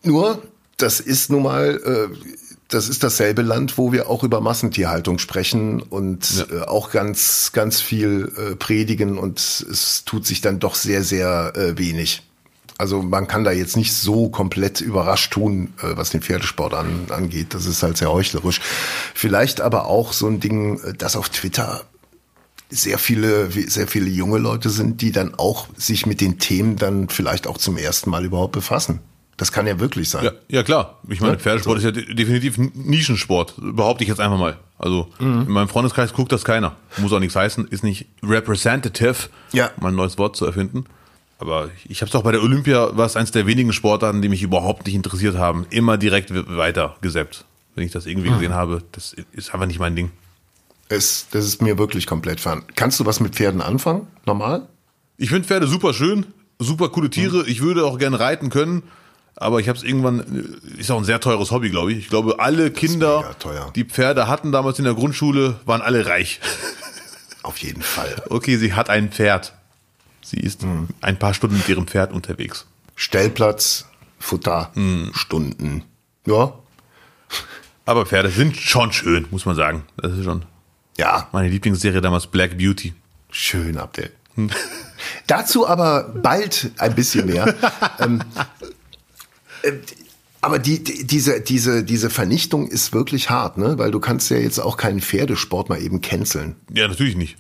nur, das ist nun mal, äh, das ist dasselbe Land, wo wir auch über Massentierhaltung sprechen und ja. äh, auch ganz, ganz viel äh, predigen und es tut sich dann doch sehr, sehr äh, wenig. Also man kann da jetzt nicht so komplett überrascht tun, äh, was den Pferdesport an, angeht. Das ist halt sehr heuchlerisch. Vielleicht aber auch so ein Ding, äh, das auf Twitter sehr viele, sehr viele junge Leute sind, die dann auch sich mit den Themen dann vielleicht auch zum ersten Mal überhaupt befassen. Das kann ja wirklich sein. Ja, ja klar. Ich meine, ja? Pferdesport so. ist ja definitiv Nischensport. Behaupte ich jetzt einfach mal. Also mhm. in meinem Freundeskreis guckt das keiner. Muss auch nichts heißen. Ist nicht representative, ja. mal ein neues Wort zu erfinden. Aber ich habe es auch bei der Olympia, war es eines der wenigen Sportarten, die mich überhaupt nicht interessiert haben, immer direkt weiter gesappt. Wenn ich das irgendwie mhm. gesehen habe, das ist einfach nicht mein Ding. Es, das ist mir wirklich komplett fern. Kannst du was mit Pferden anfangen? Normal? Ich finde Pferde super schön, super coole Tiere. Mhm. Ich würde auch gerne reiten können. Aber ich habe es irgendwann, äh, ist auch ein sehr teures Hobby, glaube ich. Ich glaube, alle Kinder, die Pferde hatten damals in der Grundschule, waren alle reich. Auf jeden Fall. Okay, sie hat ein Pferd. Sie ist mhm. ein paar Stunden mit ihrem Pferd unterwegs. Stellplatz, Futter, mhm. Stunden. Ja. Aber Pferde sind schon schön, muss man sagen. Das ist schon. Ja. Meine Lieblingsserie damals Black Beauty. Schön, Abdel. Dazu aber bald ein bisschen mehr. ähm, äh, aber die, die, diese, diese, diese Vernichtung ist wirklich hart, ne? Weil du kannst ja jetzt auch keinen Pferdesport mal eben canceln. Ja, natürlich nicht.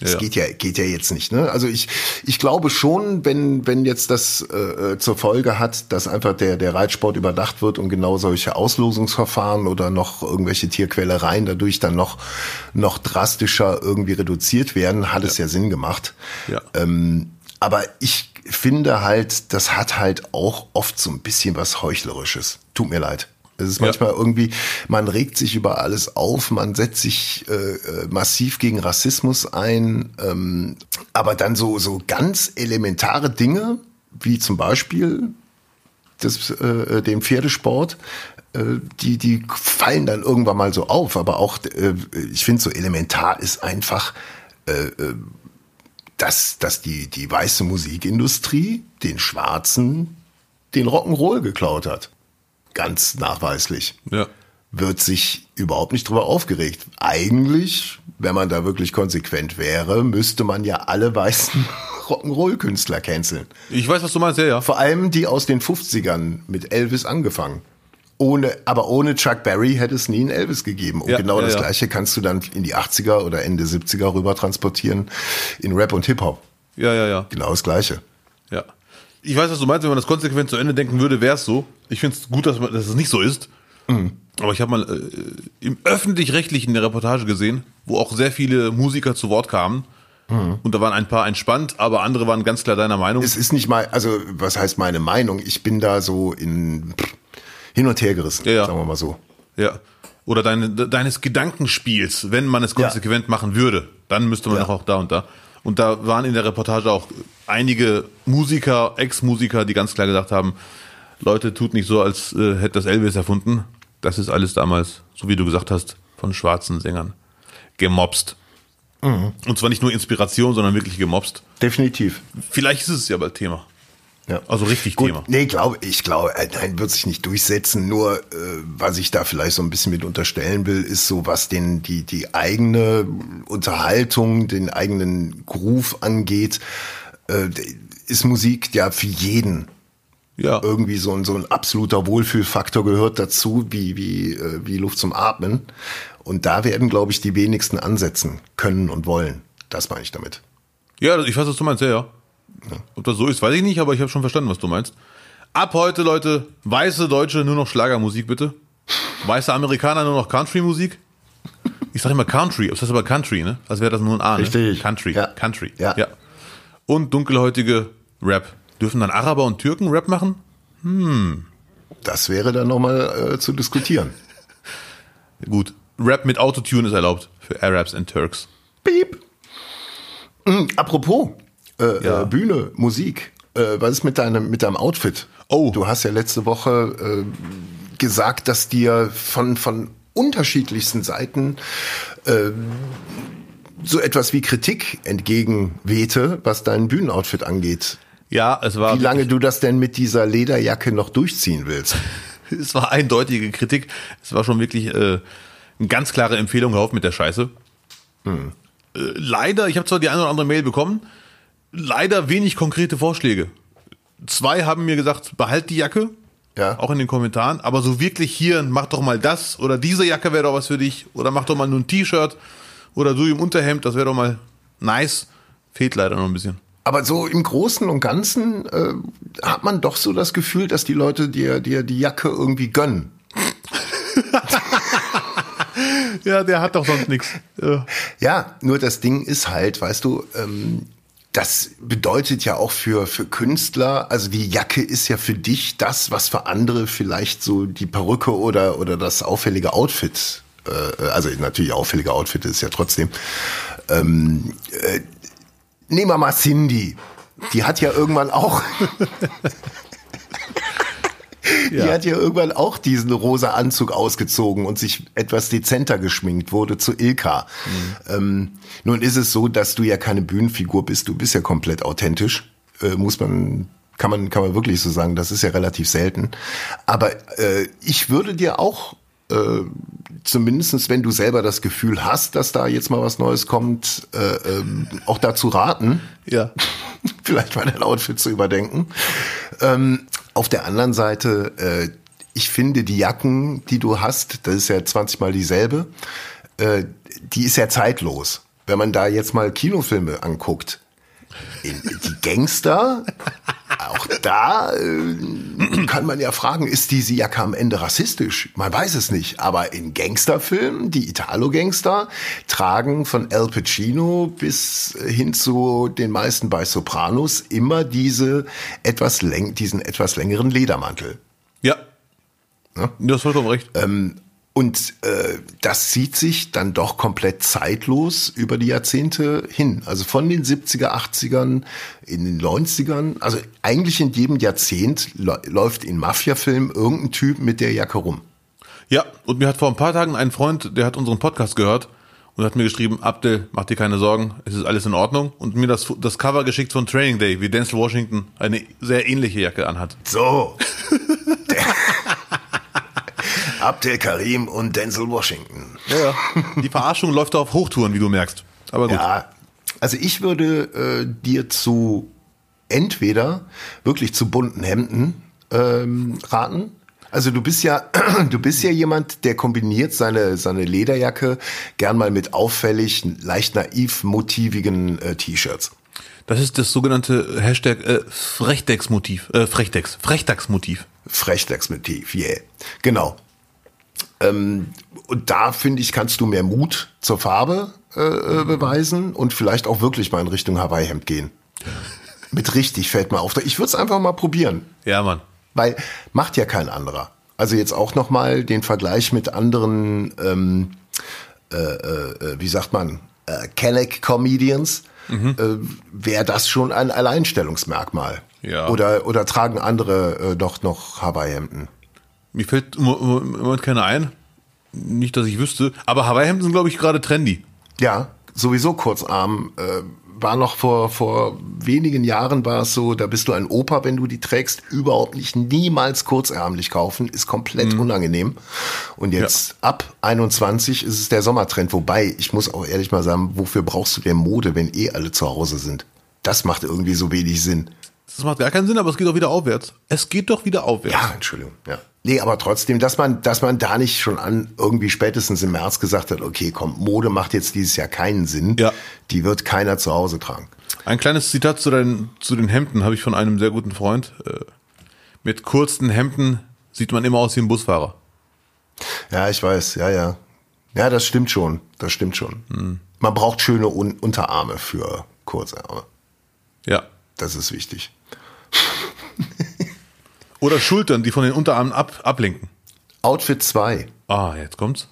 Das ja. geht ja geht ja jetzt nicht. Ne? Also ich ich glaube schon, wenn wenn jetzt das äh, äh, zur Folge hat, dass einfach der der Reitsport überdacht wird und genau solche Auslosungsverfahren oder noch irgendwelche Tierquälereien dadurch dann noch noch drastischer irgendwie reduziert werden, hat ja. es ja Sinn gemacht. Ja. Ähm, aber ich finde halt, das hat halt auch oft so ein bisschen was Heuchlerisches. Tut mir leid. Es ist manchmal ja. irgendwie, man regt sich über alles auf, man setzt sich äh, äh, massiv gegen Rassismus ein, ähm, aber dann so, so ganz elementare Dinge, wie zum Beispiel das, äh, den Pferdesport, äh, die, die fallen dann irgendwann mal so auf. Aber auch, äh, ich finde, so elementar ist einfach, äh, äh dass, dass die, die weiße Musikindustrie den Schwarzen den Rock'n'Roll geklaut hat. Ganz nachweislich. Ja. Wird sich überhaupt nicht drüber aufgeregt. Eigentlich, wenn man da wirklich konsequent wäre, müsste man ja alle weißen Rock'n'Roll-Künstler canceln. Ich weiß, was du meinst, ja, ja. Vor allem die aus den 50ern mit Elvis angefangen. Ohne, aber ohne Chuck Berry hätte es nie einen Elvis gegeben. Und ja, genau ja, das ja. Gleiche kannst du dann in die 80er oder Ende 70er rüber transportieren in Rap und Hip-Hop. Ja, ja, ja. Genau das Gleiche. Ich weiß, was du meinst, wenn man das konsequent zu Ende denken würde, wäre es so. Ich finde es gut, dass, man, dass es nicht so ist. Mhm. Aber ich habe mal äh, im öffentlich-rechtlichen eine Reportage gesehen, wo auch sehr viele Musiker zu Wort kamen. Mhm. Und da waren ein paar entspannt, aber andere waren ganz klar deiner Meinung. Es ist nicht mal, also was heißt meine Meinung? Ich bin da so in hin und her gerissen, ja, ja. sagen wir mal so. Ja. Oder deine, deines Gedankenspiels, wenn man es konsequent ja. machen würde, dann müsste man ja. auch da und da. Und da waren in der Reportage auch einige Musiker, Ex-Musiker, die ganz klar gesagt haben, Leute, tut nicht so, als äh, hätte das Elvis erfunden. Das ist alles damals, so wie du gesagt hast, von schwarzen Sängern gemobst. Mhm. Und zwar nicht nur Inspiration, sondern wirklich gemobst. Definitiv. Vielleicht ist es ja bald Thema. Ja. Also richtig Gut, Thema. Nee, glaube ich glaube, äh, nein, wird sich nicht durchsetzen. Nur äh, was ich da vielleicht so ein bisschen mit unterstellen will, ist so, was den die die eigene Unterhaltung, den eigenen Groove angeht, äh, ist Musik ja für jeden ja. irgendwie so ein so ein absoluter Wohlfühlfaktor gehört dazu, wie wie äh, wie Luft zum Atmen. Und da werden, glaube ich, die wenigsten ansetzen können und wollen. Das meine ich damit. Ja, ich weiß, was du meinst, ja, ja. Ob das so ist, weiß ich nicht, aber ich habe schon verstanden, was du meinst. Ab heute, Leute, weiße Deutsche nur noch Schlagermusik, bitte. Weiße Amerikaner nur noch Country-Musik. Ich sage immer Country, das heißt aber Country, ne? Als wäre das nur ein A, ne? Richtig. Country, ja. Country. Ja. ja. Und dunkelhäutige Rap. Dürfen dann Araber und Türken Rap machen? Hm. Das wäre dann nochmal äh, zu diskutieren. Gut. Rap mit Autotune ist erlaubt für Arabs and Turks. Piep. Mhm, apropos äh, ja. äh, Bühne, Musik. Äh, was ist mit deinem, mit deinem Outfit? Oh. Du hast ja letzte Woche äh, gesagt, dass dir von, von unterschiedlichsten Seiten äh, so etwas wie Kritik entgegenwehte, was dein Bühnenoutfit angeht. Ja, es war. Wie lange du das denn mit dieser Lederjacke noch durchziehen willst? es war eindeutige Kritik. Es war schon wirklich äh, eine ganz klare Empfehlung, auf mit der Scheiße. Hm. Äh, leider, ich habe zwar die eine oder andere Mail bekommen, leider wenig konkrete Vorschläge. Zwei haben mir gesagt, behalt die Jacke. Ja. Auch in den Kommentaren. Aber so wirklich hier, mach doch mal das oder diese Jacke wäre doch was für dich. Oder mach doch mal nur ein T-Shirt oder so im Unterhemd, das wäre doch mal nice. Fehlt leider noch ein bisschen. Aber so im Großen und Ganzen äh, hat man doch so das Gefühl, dass die Leute dir, dir die Jacke irgendwie gönnen. ja, der hat doch sonst nichts. Ja. ja. nur das Ding ist halt, weißt du, ähm, das bedeutet ja auch für, für Künstler, also die Jacke ist ja für dich das, was für andere vielleicht so die Perücke oder, oder das auffällige Outfit, äh, also natürlich auffällige Outfit ist ja trotzdem. Ähm, äh, nehmen wir mal Cindy. Die hat ja irgendwann auch Die ja. hat ja irgendwann auch diesen rosa Anzug ausgezogen und sich etwas dezenter geschminkt, wurde zu Ilka. Mhm. Ähm, nun ist es so, dass du ja keine Bühnenfigur bist, du bist ja komplett authentisch, äh, muss man kann man kann man wirklich so sagen, das ist ja relativ selten. Aber äh, ich würde dir auch äh, zumindestens wenn du selber das Gefühl hast, dass da jetzt mal was Neues kommt, äh, ähm, auch dazu raten, ja. vielleicht mal dein Outfit zu überdenken. Ähm, auf der anderen Seite, äh, ich finde die Jacken, die du hast, das ist ja 20 Mal dieselbe, äh, die ist ja zeitlos. Wenn man da jetzt mal Kinofilme anguckt, die Gangster, auch da äh, kann man ja fragen, ist diese Jacke am Ende rassistisch? Man weiß es nicht. Aber in Gangsterfilmen, die Italo-Gangster, tragen von Al Pacino bis hin zu den meisten bei Sopranos immer diese etwas läng diesen etwas längeren Ledermantel. Ja. ja? Du hast vollkommen recht. Ähm, und äh, das zieht sich dann doch komplett zeitlos über die Jahrzehnte hin. Also von den 70er, 80ern, in den 90ern, also eigentlich in jedem Jahrzehnt läuft in Mafia-Filmen irgendein Typ mit der Jacke rum. Ja, und mir hat vor ein paar Tagen ein Freund, der hat unseren Podcast gehört und hat mir geschrieben, Abdel, mach dir keine Sorgen, es ist alles in Ordnung. Und mir das, das Cover geschickt von Training Day, wie Denzel Washington eine sehr ähnliche Jacke anhat. So. Abdel Karim und Denzel Washington. Ja, die Verarschung läuft auf Hochtouren, wie du merkst. Aber gut. Ja, also ich würde äh, dir zu entweder wirklich zu bunten Hemden ähm, raten. Also du bist ja, du bist ja jemand, der kombiniert seine seine Lederjacke gern mal mit auffällig, leicht naiv motivigen äh, T-Shirts. Das ist das sogenannte Hashtag äh, Frechdecks-Motiv, äh, Frechdecks, Frechdachs-Motiv. Frechdachs-Motiv, yeah. Genau. Ähm, und da finde ich, kannst du mehr Mut zur Farbe äh, äh, beweisen und vielleicht auch wirklich mal in Richtung Hawaii-Hemd gehen. Mit richtig fällt mir auf. Ich würde es einfach mal probieren. Ja, Mann. Weil macht ja kein anderer. Also jetzt auch noch mal den Vergleich mit anderen, ähm, äh, äh, wie sagt man, äh, Kelleck-Comedians. Mhm. Äh, Wäre das schon ein Alleinstellungsmerkmal? Ja. Oder, oder tragen andere äh, doch noch Hawaii-Hemden? Mir fällt im Moment keiner ein. Nicht, dass ich wüsste. Aber Hawaii-Hemden sind, glaube ich, gerade trendy. Ja, sowieso kurzarm. Äh, war noch vor, vor wenigen Jahren war es so, da bist du ein Opa, wenn du die trägst, überhaupt nicht, niemals kurzärmlich kaufen, ist komplett mhm. unangenehm. Und jetzt ja. ab 21 ist es der Sommertrend, wobei, ich muss auch ehrlich mal sagen, wofür brauchst du denn Mode, wenn eh alle zu Hause sind? Das macht irgendwie so wenig Sinn. Das macht gar keinen Sinn, aber es geht doch wieder aufwärts. Es geht doch wieder aufwärts. Ja, Entschuldigung, ja. Nee, aber trotzdem, dass man, dass man da nicht schon an irgendwie spätestens im März gesagt hat, okay, komm, Mode macht jetzt dieses Jahr keinen Sinn. Ja. Die wird keiner zu Hause tragen. Ein kleines Zitat zu, den, zu den Hemden habe ich von einem sehr guten Freund. Äh, mit kurzen Hemden sieht man immer aus wie ein Busfahrer. Ja, ich weiß, ja, ja. Ja, das stimmt schon. Das stimmt schon. Hm. Man braucht schöne Un Unterarme für kurze Arme. Ja. Das ist wichtig. Oder Schultern, die von den Unterarmen ab, ablenken. Outfit 2. Ah, jetzt kommt's.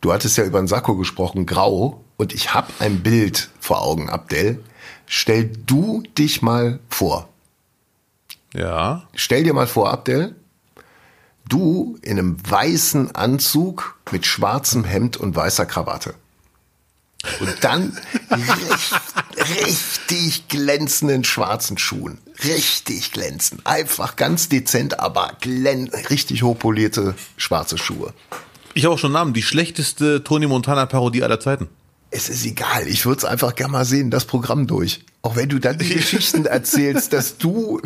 Du hattest ja über einen Sakko gesprochen, grau. Und ich habe ein Bild vor Augen, Abdel. Stell du dich mal vor. Ja. Stell dir mal vor, Abdel, du in einem weißen Anzug mit schwarzem Hemd und weißer Krawatte. Und dann richtig, richtig glänzenden schwarzen Schuhen. Richtig glänzend. Einfach ganz dezent, aber richtig hochpolierte schwarze Schuhe. Ich habe auch schon einen Namen. Die schlechteste Tony Montana Parodie aller Zeiten. Es ist egal. Ich würde es einfach gerne mal sehen, das Programm durch. Auch wenn du dann die Geschichten erzählst, dass du,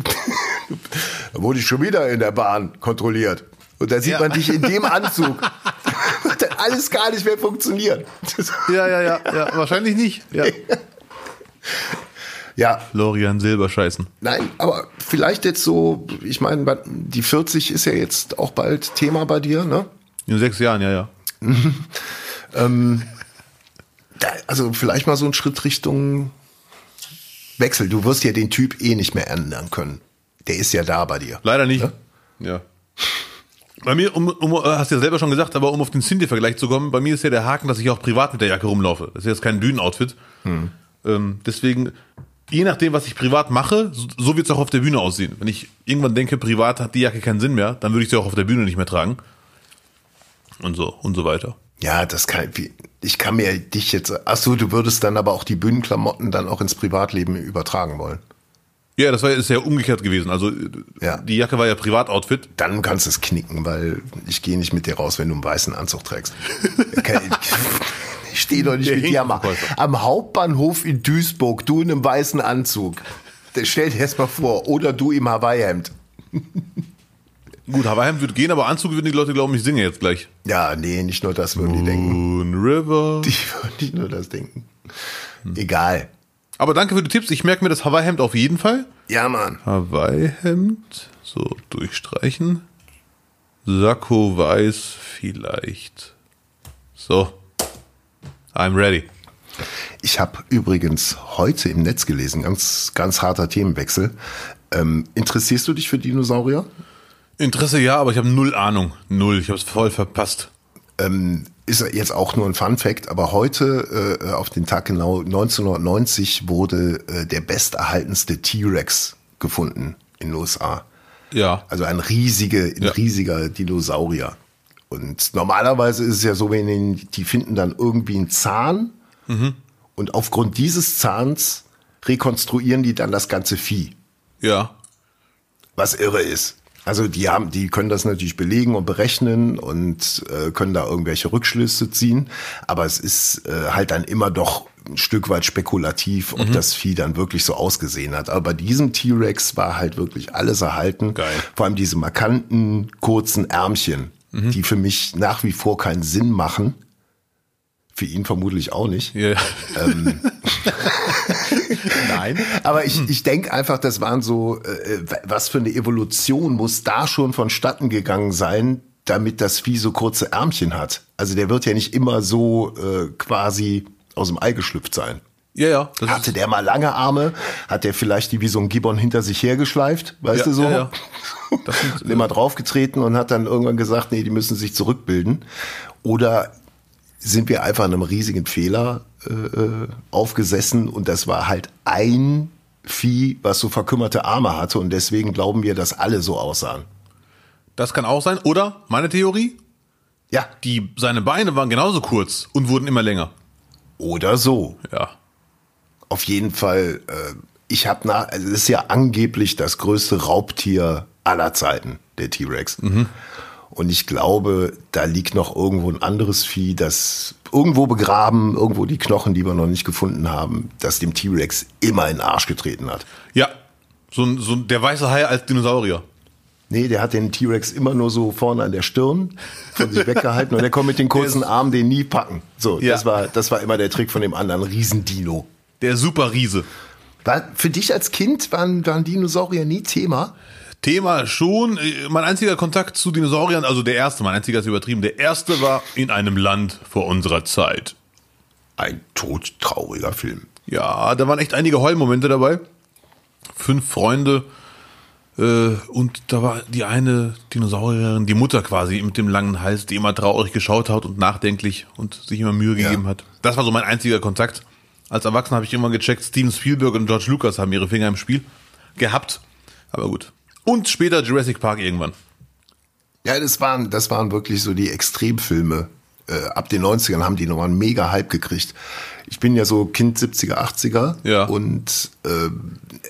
da wurde ich schon wieder in der Bahn kontrolliert. Und da sieht ja. man dich in dem Anzug. Alles gar nicht mehr funktioniert. Ja, ja, ja, ja, wahrscheinlich nicht. Ja. ja. Florian Silberscheißen. Nein, aber vielleicht jetzt so, ich meine, die 40 ist ja jetzt auch bald Thema bei dir, ne? In sechs Jahren, ja, ja. ähm, also vielleicht mal so ein Schritt Richtung Wechsel. Du wirst ja den Typ eh nicht mehr ändern können. Der ist ja da bei dir. Leider nicht. Ne? Ja. Bei mir, um, um, hast du ja selber schon gesagt, aber um auf den Cindy-Vergleich zu kommen, bei mir ist ja der Haken, dass ich auch privat mit der Jacke rumlaufe. Das ist jetzt kein Dünenoutfit. Hm. Ähm, deswegen, je nachdem, was ich privat mache, so, so wird es auch auf der Bühne aussehen. Wenn ich irgendwann denke, privat hat die Jacke keinen Sinn mehr, dann würde ich sie auch auf der Bühne nicht mehr tragen. Und so, und so weiter. Ja, das kann, ich kann mir dich jetzt, ach so, du würdest dann aber auch die Bühnenklamotten dann auch ins Privatleben übertragen wollen. Ja, das war ist ja umgekehrt gewesen. Also ja. die Jacke war ja Privatoutfit. Dann kannst du es knicken, weil ich gehe nicht mit dir raus, wenn du einen weißen Anzug trägst. ich stehe doch nicht Der mit dir am, am, Hauptbahnhof in Duisburg, du in einem weißen Anzug. Stell dir erst mal vor. Oder du im Hawaii-Hemd. Gut, Hawaii-Hemd würde gehen, aber Anzug würden die Leute glauben, ich singe jetzt gleich. Ja, nee, nicht nur das würden die denken. Moon River. Die würden nicht nur das denken. Hm. Egal. Aber danke für die Tipps. Ich merke mir das Hawaii-Hemd auf jeden Fall. Ja, Mann. Hawaii-Hemd. So, durchstreichen. Sakko weiß vielleicht. So. I'm ready. Ich habe übrigens heute im Netz gelesen, ganz, ganz harter Themenwechsel. Ähm, interessierst du dich für Dinosaurier? Interesse ja, aber ich habe null Ahnung. Null. Ich habe es voll verpasst. Ähm, ist jetzt auch nur ein Fun Fact, aber heute, äh, auf den Tag genau 1990, wurde äh, der besterhaltenste T-Rex gefunden in den USA. Ja. Also ein, riesige, ein ja. riesiger Dinosaurier. Und normalerweise ist es ja so, wenn die, die finden dann irgendwie einen Zahn mhm. und aufgrund dieses Zahns rekonstruieren die dann das ganze Vieh. Ja. Was irre ist. Also die haben, die können das natürlich belegen und berechnen und äh, können da irgendwelche Rückschlüsse ziehen, aber es ist äh, halt dann immer doch ein Stück weit spekulativ, ob mhm. das Vieh dann wirklich so ausgesehen hat. Aber bei diesem T-Rex war halt wirklich alles erhalten. Geil. Vor allem diese markanten, kurzen Ärmchen, mhm. die für mich nach wie vor keinen Sinn machen. Für ihn vermutlich auch nicht. Yeah. Ähm, Nein. Aber ich, ich denke einfach, das waren so, äh, was für eine Evolution muss da schon vonstatten gegangen sein, damit das Vieh so kurze Ärmchen hat. Also der wird ja nicht immer so äh, quasi aus dem Ei geschlüpft sein. Ja, ja. Hatte der mal lange Arme? Hat der vielleicht die wie so ein Gibbon hinter sich hergeschleift? Weißt ja, du so? Ja, ja. Das sind, immer draufgetreten und hat dann irgendwann gesagt, nee, die müssen sich zurückbilden. Oder sind wir einfach einem riesigen Fehler äh, äh, aufgesessen und das war halt ein Vieh, was so verkümmerte Arme hatte und deswegen glauben wir, dass alle so aussahen. Das kann auch sein. Oder meine Theorie? Ja. Die, seine Beine waren genauso kurz und wurden immer länger. Oder so. Ja. Auf jeden Fall, äh, ich habe nach, also es ist ja angeblich das größte Raubtier aller Zeiten, der T-Rex. Mhm. Und ich glaube, da liegt noch irgendwo ein anderes Vieh, das irgendwo begraben, irgendwo die Knochen, die wir noch nicht gefunden haben, das dem T-Rex immer in den Arsch getreten hat. Ja, so, ein, so der weiße Hai als Dinosaurier. Nee, der hat den T-Rex immer nur so vorne an der Stirn von sich weggehalten und der konnte mit den kurzen Armen den nie packen. So, ja. das war, das war immer der Trick von dem anderen Riesendino. Der Superriese. War, für dich als Kind waren, waren Dinosaurier nie Thema? Thema schon. Mein einziger Kontakt zu Dinosauriern, also der erste, mein einziger ist übertrieben, der erste war in einem Land vor unserer Zeit. Ein todtrauriger Film. Ja, da waren echt einige Heulmomente dabei. Fünf Freunde Äh, und da war die eine Dinosaurierin, die Mutter quasi mit dem langen Hals, die immer traurig geschaut hat und nachdenklich und sich immer Mühe gegeben ja. hat. Das war so mein einziger Kontakt. Als Erwachsener habe ich immer gecheckt, Steven Spielberg und George Lucas haben ihre Finger im Spiel gehabt. Aber gut. Und später Jurassic Park irgendwann. Ja, das waren, das waren wirklich so die Extremfilme. Äh, ab den 90ern haben die nochmal einen mega Hype gekriegt. Ich bin ja so Kind 70er, 80er ja. und äh,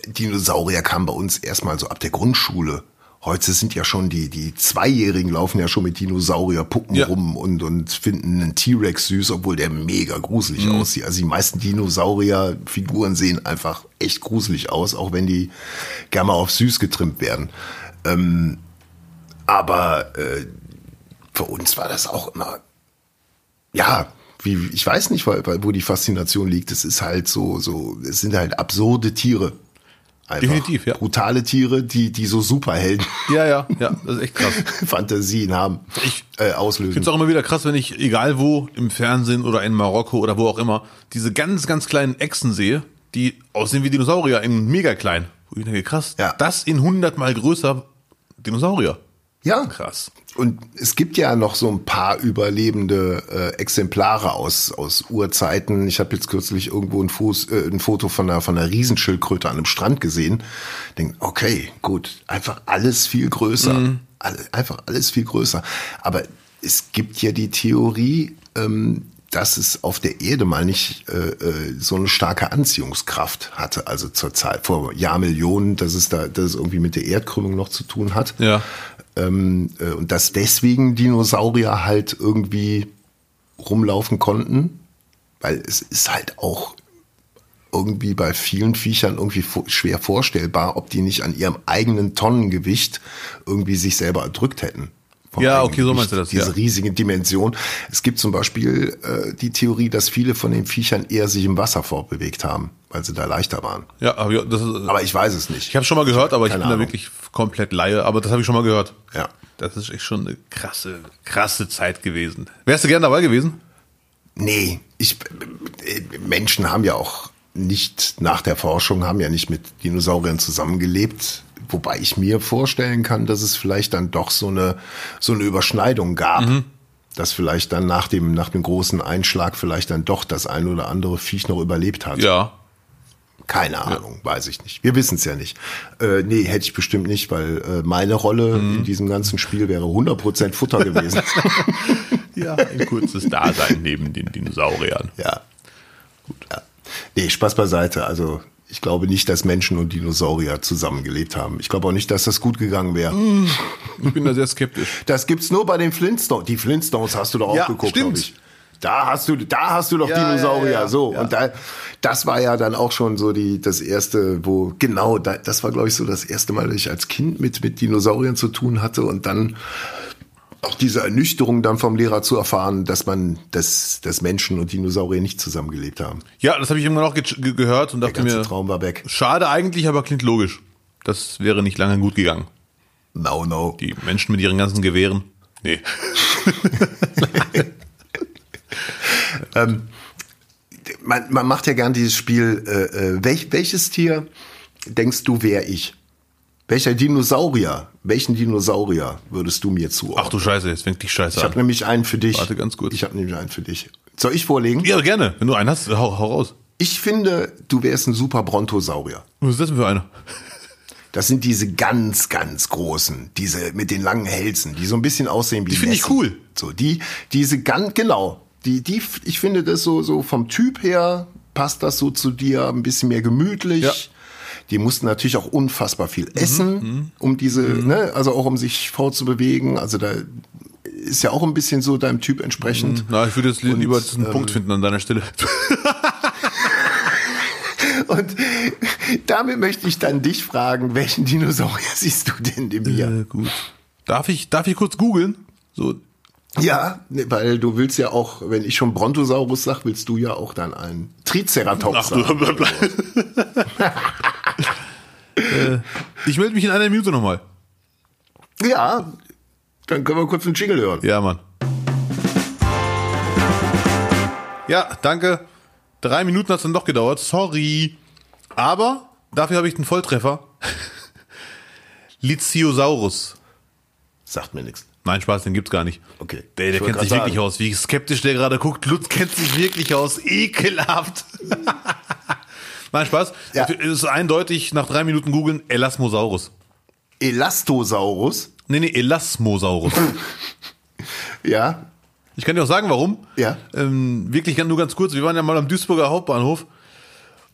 Dinosaurier kamen bei uns erstmal so ab der Grundschule. Heute sind ja schon die, die Zweijährigen laufen ja schon mit Dinosaurierpuppen ja. rum und, und finden einen T-Rex süß, obwohl der mega gruselig mhm. aussieht. Also die meisten Dinosaurierfiguren sehen einfach echt gruselig aus, auch wenn die gerne mal auf süß getrimmt werden. Ähm, aber äh, für uns war das auch immer, ja, wie, ich weiß nicht, wo die Faszination liegt. Es ist halt so, so, es sind halt absurde Tiere. Einfach Definitiv, ja. Brutale Tiere, die, die so Superhelden. Ja, ja, ja, das ist echt krass. Fantasien haben, ich äh, auslösen. Ich finde es auch immer wieder krass, wenn ich, egal wo, im Fernsehen oder in Marokko oder wo auch immer, diese ganz, ganz kleinen Echsen sehe, die aussehen wie Dinosaurier in mega klein. Wo ich denke, krass, ja. das in hundertmal größer Dinosaurier. Ja. Krass. Und es gibt ja noch so ein paar überlebende äh, Exemplare aus, aus Urzeiten. Ich habe jetzt kürzlich irgendwo ein, Fuß, äh, ein Foto von einer, von einer Riesenschildkröte an einem Strand gesehen. Denk, okay, gut, einfach alles viel größer. Mhm. All, einfach alles viel größer. Aber es gibt ja die Theorie, ähm, dass es auf der Erde mal nicht äh, äh, so eine starke Anziehungskraft hatte, also zur Zeit vor Jahrmillionen, dass es da, dass es irgendwie mit der Erdkrümmung noch zu tun hat. Ja. Ähm, äh, und dass deswegen Dinosaurier halt irgendwie rumlaufen konnten, weil es ist halt auch irgendwie bei vielen Viechern irgendwie schwer vorstellbar, ob die nicht an ihrem eigenen Tonnengewicht irgendwie sich selber erdrückt hätten. Ja, okay, so meinst du das. Diese ja. riesige Dimension. Es gibt zum Beispiel äh, die Theorie, dass viele von den Viechern eher sich im Wasser fortbewegt haben, weil sie da leichter waren. Ja, aber, das ist, aber ich weiß es nicht. Ich habe schon mal gehört, aber ich bin Ahnung. da wirklich komplett Laie. Aber das habe ich schon mal gehört. Ja. Das ist echt schon eine krasse, krasse Zeit gewesen. Wärst du gern dabei gewesen? Nee, ich, äh, Menschen haben ja auch nicht nach der Forschung, haben ja nicht mit Dinosauriern zusammengelebt Wobei ich mir vorstellen kann, dass es vielleicht dann doch so eine, so eine Überschneidung gab. Mhm. Dass vielleicht dann nach dem, nach dem großen Einschlag vielleicht dann doch das ein oder andere Viech noch überlebt hat. Ja. Keine Ahnung, ja. weiß ich nicht. Wir wissen es ja nicht. Äh, nee, hätte ich bestimmt nicht, weil äh, meine Rolle mhm. in diesem ganzen Spiel wäre 100% Futter gewesen. ja, ein kurzes Dasein neben den Dinosauriern. Ja. Gut. Ja. Nee, Spaß beiseite. Also ich glaube nicht, dass Menschen und Dinosaurier zusammengelebt haben. Ich glaube auch nicht, dass das gut gegangen wäre. Mm, ich bin da sehr skeptisch. Das gibt's nur bei den Flintstones. Die Flintstones hast du doch auch ja, geguckt, glaube ich. Da hast du, da hast du doch ja, Dinosaurier. Ja, so. Und da, das war ja dann auch schon so die, das erste, wo, genau, da, das war, glaube ich, so das erste Mal, dass ich als Kind mit, mit Dinosauriern zu tun hatte und dann auch diese Ernüchterung dann vom Lehrer zu erfahren, dass man, dass, dass Menschen und Dinosaurier nicht zusammengelebt haben. Ja, das habe ich irgendwann auch ge gehört und dachte Der ganze mir, Traum war weg. Schade eigentlich, aber klingt logisch. Das wäre nicht lange gut gegangen. No, no. Die Menschen mit ihren ganzen Gewehren. Nee. ähm, man, man macht ja gern dieses Spiel, äh, äh welch, welches Tier denkst du, wäre ich? Welcher Dinosaurier, welchen Dinosaurier würdest du mir zuordnen? Ach du Scheiße, jetzt fängt die Scheiße an. Ich habe nämlich einen für dich. Warte ganz kurz. Ich habe nämlich einen für dich. Soll ich vorlegen? Ja, gerne. Wenn du einen hast, hau, hau raus. Ich finde, du wärst ein super Brontosaurier. Was ist das denn für einer? Das sind diese ganz, ganz großen, diese mit den langen Hälsen, die so ein bisschen aussehen wie Die finde ich cool. So, die, diese ganz, genau. Die, die, ich finde das so, so vom Typ her passt das so zu dir, ein bisschen mehr gemütlich. Ja. Die mussten natürlich auch unfassbar viel mhm, essen, mhm. um diese, mhm. ne, also auch um sich fortzubewegen. Also da ist ja auch ein bisschen so deinem Typ entsprechend. Mhm. Na, ich würde jetzt Und, lieber einen ähm, Punkt finden an deiner Stelle. Und damit möchte ich dann dich fragen, welchen Dinosaurier siehst du denn in mir? Äh, gut. Darf ich, darf ich kurz googeln? So. Ja, ne, weil du willst ja auch, wenn ich schon Brontosaurus sag, willst du ja auch dann einen Triceratops Ach, sagen. äh, ich melde mich in einer Minute nochmal. Ja, dann können wir kurz einen Jingle hören. Ja, Mann. Ja, danke. Drei Minuten hat es dann doch gedauert. Sorry. Aber dafür habe ich einen Volltreffer. Liziosaurus. Sagt mir nichts. Nein, Spaß, den gibt's gar nicht. Okay. Der, der kennt sich sagen. wirklich aus. Wie skeptisch der gerade guckt. Lutz kennt sich wirklich aus. Ekelhaft. Nein, Spaß. Ja. Es ist eindeutig nach drei Minuten googeln Elasmosaurus. Elastosaurus? Nee, nee, Elasmosaurus. ja. Ich kann dir auch sagen, warum. Ja. Ähm, wirklich nur ganz kurz. Wir waren ja mal am Duisburger Hauptbahnhof.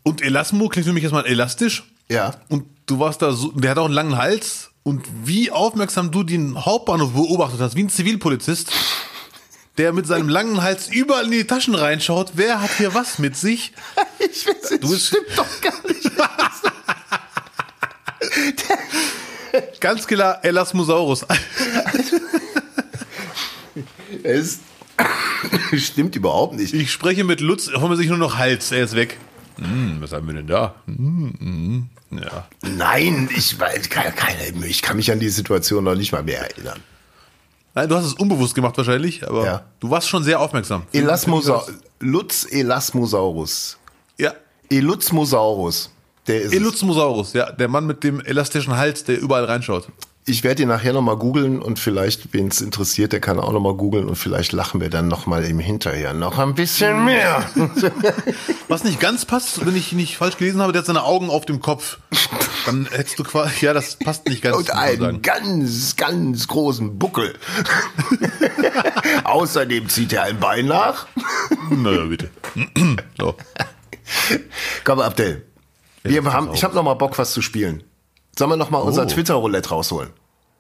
Und Elasmo klingt für mich erstmal elastisch. Ja. Und du warst da so, der hat auch einen langen Hals. Und wie aufmerksam du den Hauptbahnhof beobachtet hast, wie ein Zivilpolizist, der mit seinem langen Hals überall in die Taschen reinschaut, wer hat hier was mit sich? Ich weiß, du das stimmt doch gar nicht. Ganz klar, Elasmosaurus. es stimmt überhaupt nicht. Ich spreche mit Lutz, holen wir sich nur noch Hals, er ist weg. Hm, was haben wir denn da? Hm, hm, ja. Nein, ich, keine, ich kann mich an die Situation noch nicht mal mehr erinnern. Nein, du hast es unbewusst gemacht wahrscheinlich, aber ja. du warst schon sehr aufmerksam. Elasmosa Lutz Elasmosaurus. Ja. Elutzmosaurus. Der ist Elutzmosaurus, ja, der Mann mit dem elastischen Hals, der überall reinschaut. Ich werde ihn nachher nochmal googeln und vielleicht, wen es interessiert, der kann auch nochmal googeln und vielleicht lachen wir dann nochmal im Hinterher noch ein bisschen mehr. Was nicht ganz passt, wenn ich nicht falsch gelesen habe, der hat seine Augen auf dem Kopf. Dann hättest du quasi, ja, das passt nicht ganz. Und einen ganz, ganz großen Buckel. Außerdem zieht er ein Bein nach. Na bitte. so. Komm, Abdel. Wir haben, ich habe noch mal Bock, was zu spielen. Sollen wir noch mal oh. unser Twitter-Roulette rausholen?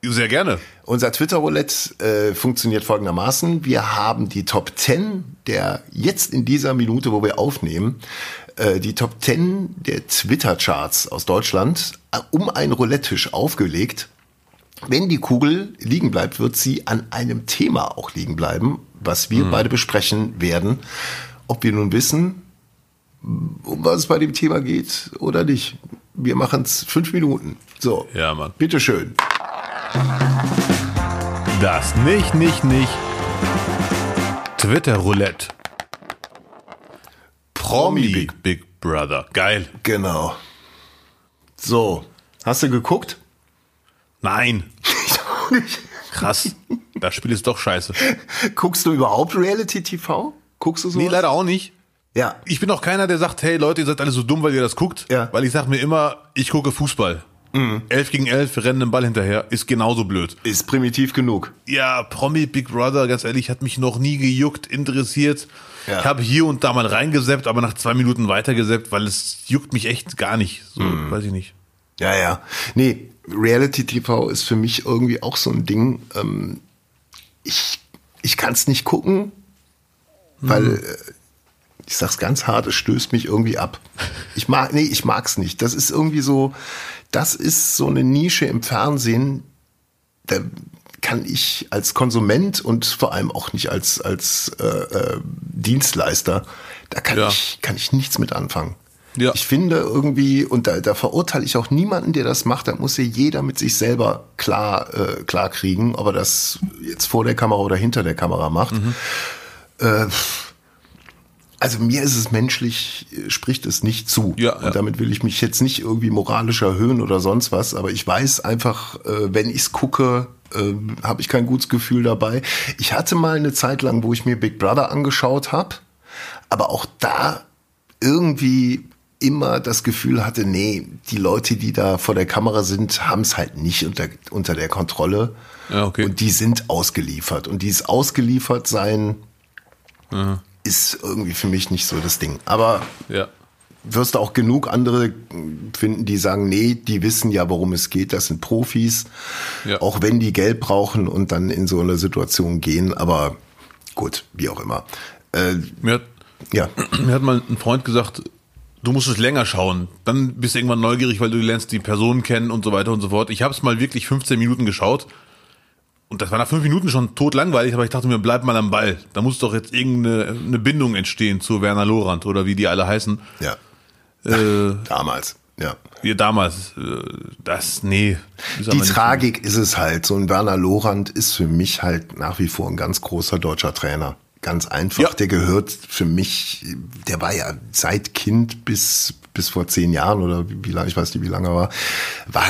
Sehr gerne. Unser Twitter-Roulette äh, funktioniert folgendermaßen. Wir haben die Top 10 der jetzt in dieser Minute, wo wir aufnehmen, äh, die Top 10 der Twitter-Charts aus Deutschland äh, um einen Roulette-Tisch aufgelegt. Wenn die Kugel liegen bleibt, wird sie an einem Thema auch liegen bleiben, was wir hm. beide besprechen werden. Ob wir nun wissen, um was es bei dem Thema geht oder nicht. Wir machen es fünf Minuten. So. Ja, Mann. Bitteschön. Das nicht, nicht, nicht. Twitter Roulette. Promi Big, Big Brother. Geil. Genau. So. Hast du geguckt? Nein. Ich auch nicht. Krass. Das Spiel ist doch scheiße. Guckst du überhaupt Reality TV? Guckst du so? Nee, leider auch nicht. Ja. Ich bin auch keiner, der sagt, hey Leute, ihr seid alle so dumm, weil ihr das guckt. Ja. Weil ich sag mir immer, ich gucke Fußball. Mhm. 11 gegen 11, wir rennen den Ball hinterher, ist genauso blöd. Ist primitiv genug. Ja, Promi Big Brother, ganz ehrlich, hat mich noch nie gejuckt, interessiert. Ja. Ich habe hier und da mal reingeseppt, aber nach zwei Minuten weitergeseppt, weil es juckt mich echt gar nicht. So, mhm. weiß ich nicht. Ja, ja. Nee, Reality TV ist für mich irgendwie auch so ein Ding. Ähm, ich ich kann es nicht gucken, weil mhm. Äh, ich sag's ganz hart, es stößt mich irgendwie ab. Ich mag, nee, ich mag's nicht. Das ist irgendwie so, das ist so eine Nische im Fernsehen, da kann ich als Konsument und vor allem auch nicht als, als äh, äh, Dienstleister, da kann, ja. ich, kann ich nichts mit anfangen. Ja. Ich finde irgendwie, und da, da verurteile ich auch niemanden, der das macht, da muss ja jeder mit sich selber klar, äh, klar kriegen, ob er das jetzt vor der Kamera oder hinter der Kamera macht. Mhm. Äh, also mir ist es menschlich, äh, spricht es nicht zu. Ja, und damit will ich mich jetzt nicht irgendwie moralisch erhöhen oder sonst was, aber ich weiß einfach, äh, wenn ich es gucke, äh, habe ich kein gutes Gefühl dabei. Ich hatte mal eine Zeit lang, wo ich mir Big Brother angeschaut habe, aber auch da irgendwie immer das Gefühl hatte, nee, die Leute, die da vor der Kamera sind, haben es halt nicht unter, unter der Kontrolle. Ja, okay. Und die sind ausgeliefert. Und dieses ausgeliefert sein, mhm ist irgendwie für mich nicht so das Ding. Aber ja. wirst du auch genug andere finden, die sagen, nee, die wissen ja, worum es geht, das sind Profis, ja. auch wenn die Geld brauchen und dann in so eine Situation gehen, aber gut, wie auch immer. Äh, mir, hat, ja. mir hat mal ein Freund gesagt, du musst es länger schauen, dann bist du irgendwann neugierig, weil du lernst die Personen kennen und so weiter und so fort. Ich habe es mal wirklich 15 Minuten geschaut und das war nach fünf Minuten schon tot langweilig, aber ich dachte mir, bleib mal am Ball. Da muss doch jetzt irgendeine eine Bindung entstehen zu Werner Lorand oder wie die alle heißen. Ja. Äh, damals, ja. Ja, damals. Äh, das, nee. Die Tragik ist es halt. So ein Werner Lorand ist für mich halt nach wie vor ein ganz großer deutscher Trainer. Ganz einfach. Ja. Der gehört für mich, der war ja seit Kind bis, bis vor zehn Jahren oder wie, wie lange, ich weiß nicht, wie lange er war, war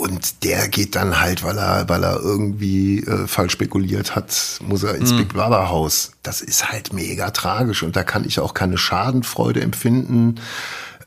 und der geht dann halt, weil er, weil er irgendwie äh, falsch spekuliert hat, muss er ins mhm. Big Brother Haus. Das ist halt mega tragisch und da kann ich auch keine Schadenfreude empfinden.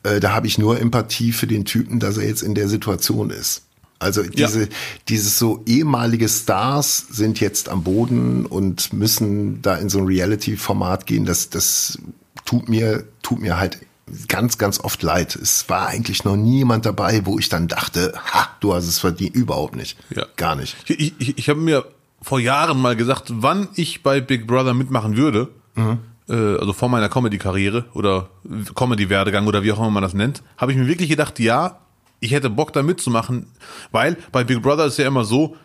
Äh, da habe ich nur Empathie für den Typen, dass er jetzt in der Situation ist. Also diese, ja. dieses so ehemalige Stars sind jetzt am Boden und müssen da in so ein Reality-Format gehen. Das, das tut mir, tut mir halt ganz, ganz oft leid. Es war eigentlich noch niemand dabei, wo ich dann dachte, ha, du hast es verdient. Überhaupt nicht. Ja. Gar nicht. Ich, ich, ich habe mir vor Jahren mal gesagt, wann ich bei Big Brother mitmachen würde. Mhm. Äh, also vor meiner Comedy-Karriere oder Comedy-Werdegang oder wie auch immer man das nennt, habe ich mir wirklich gedacht, ja, ich hätte Bock da mitzumachen, weil bei Big Brother ist ja immer so,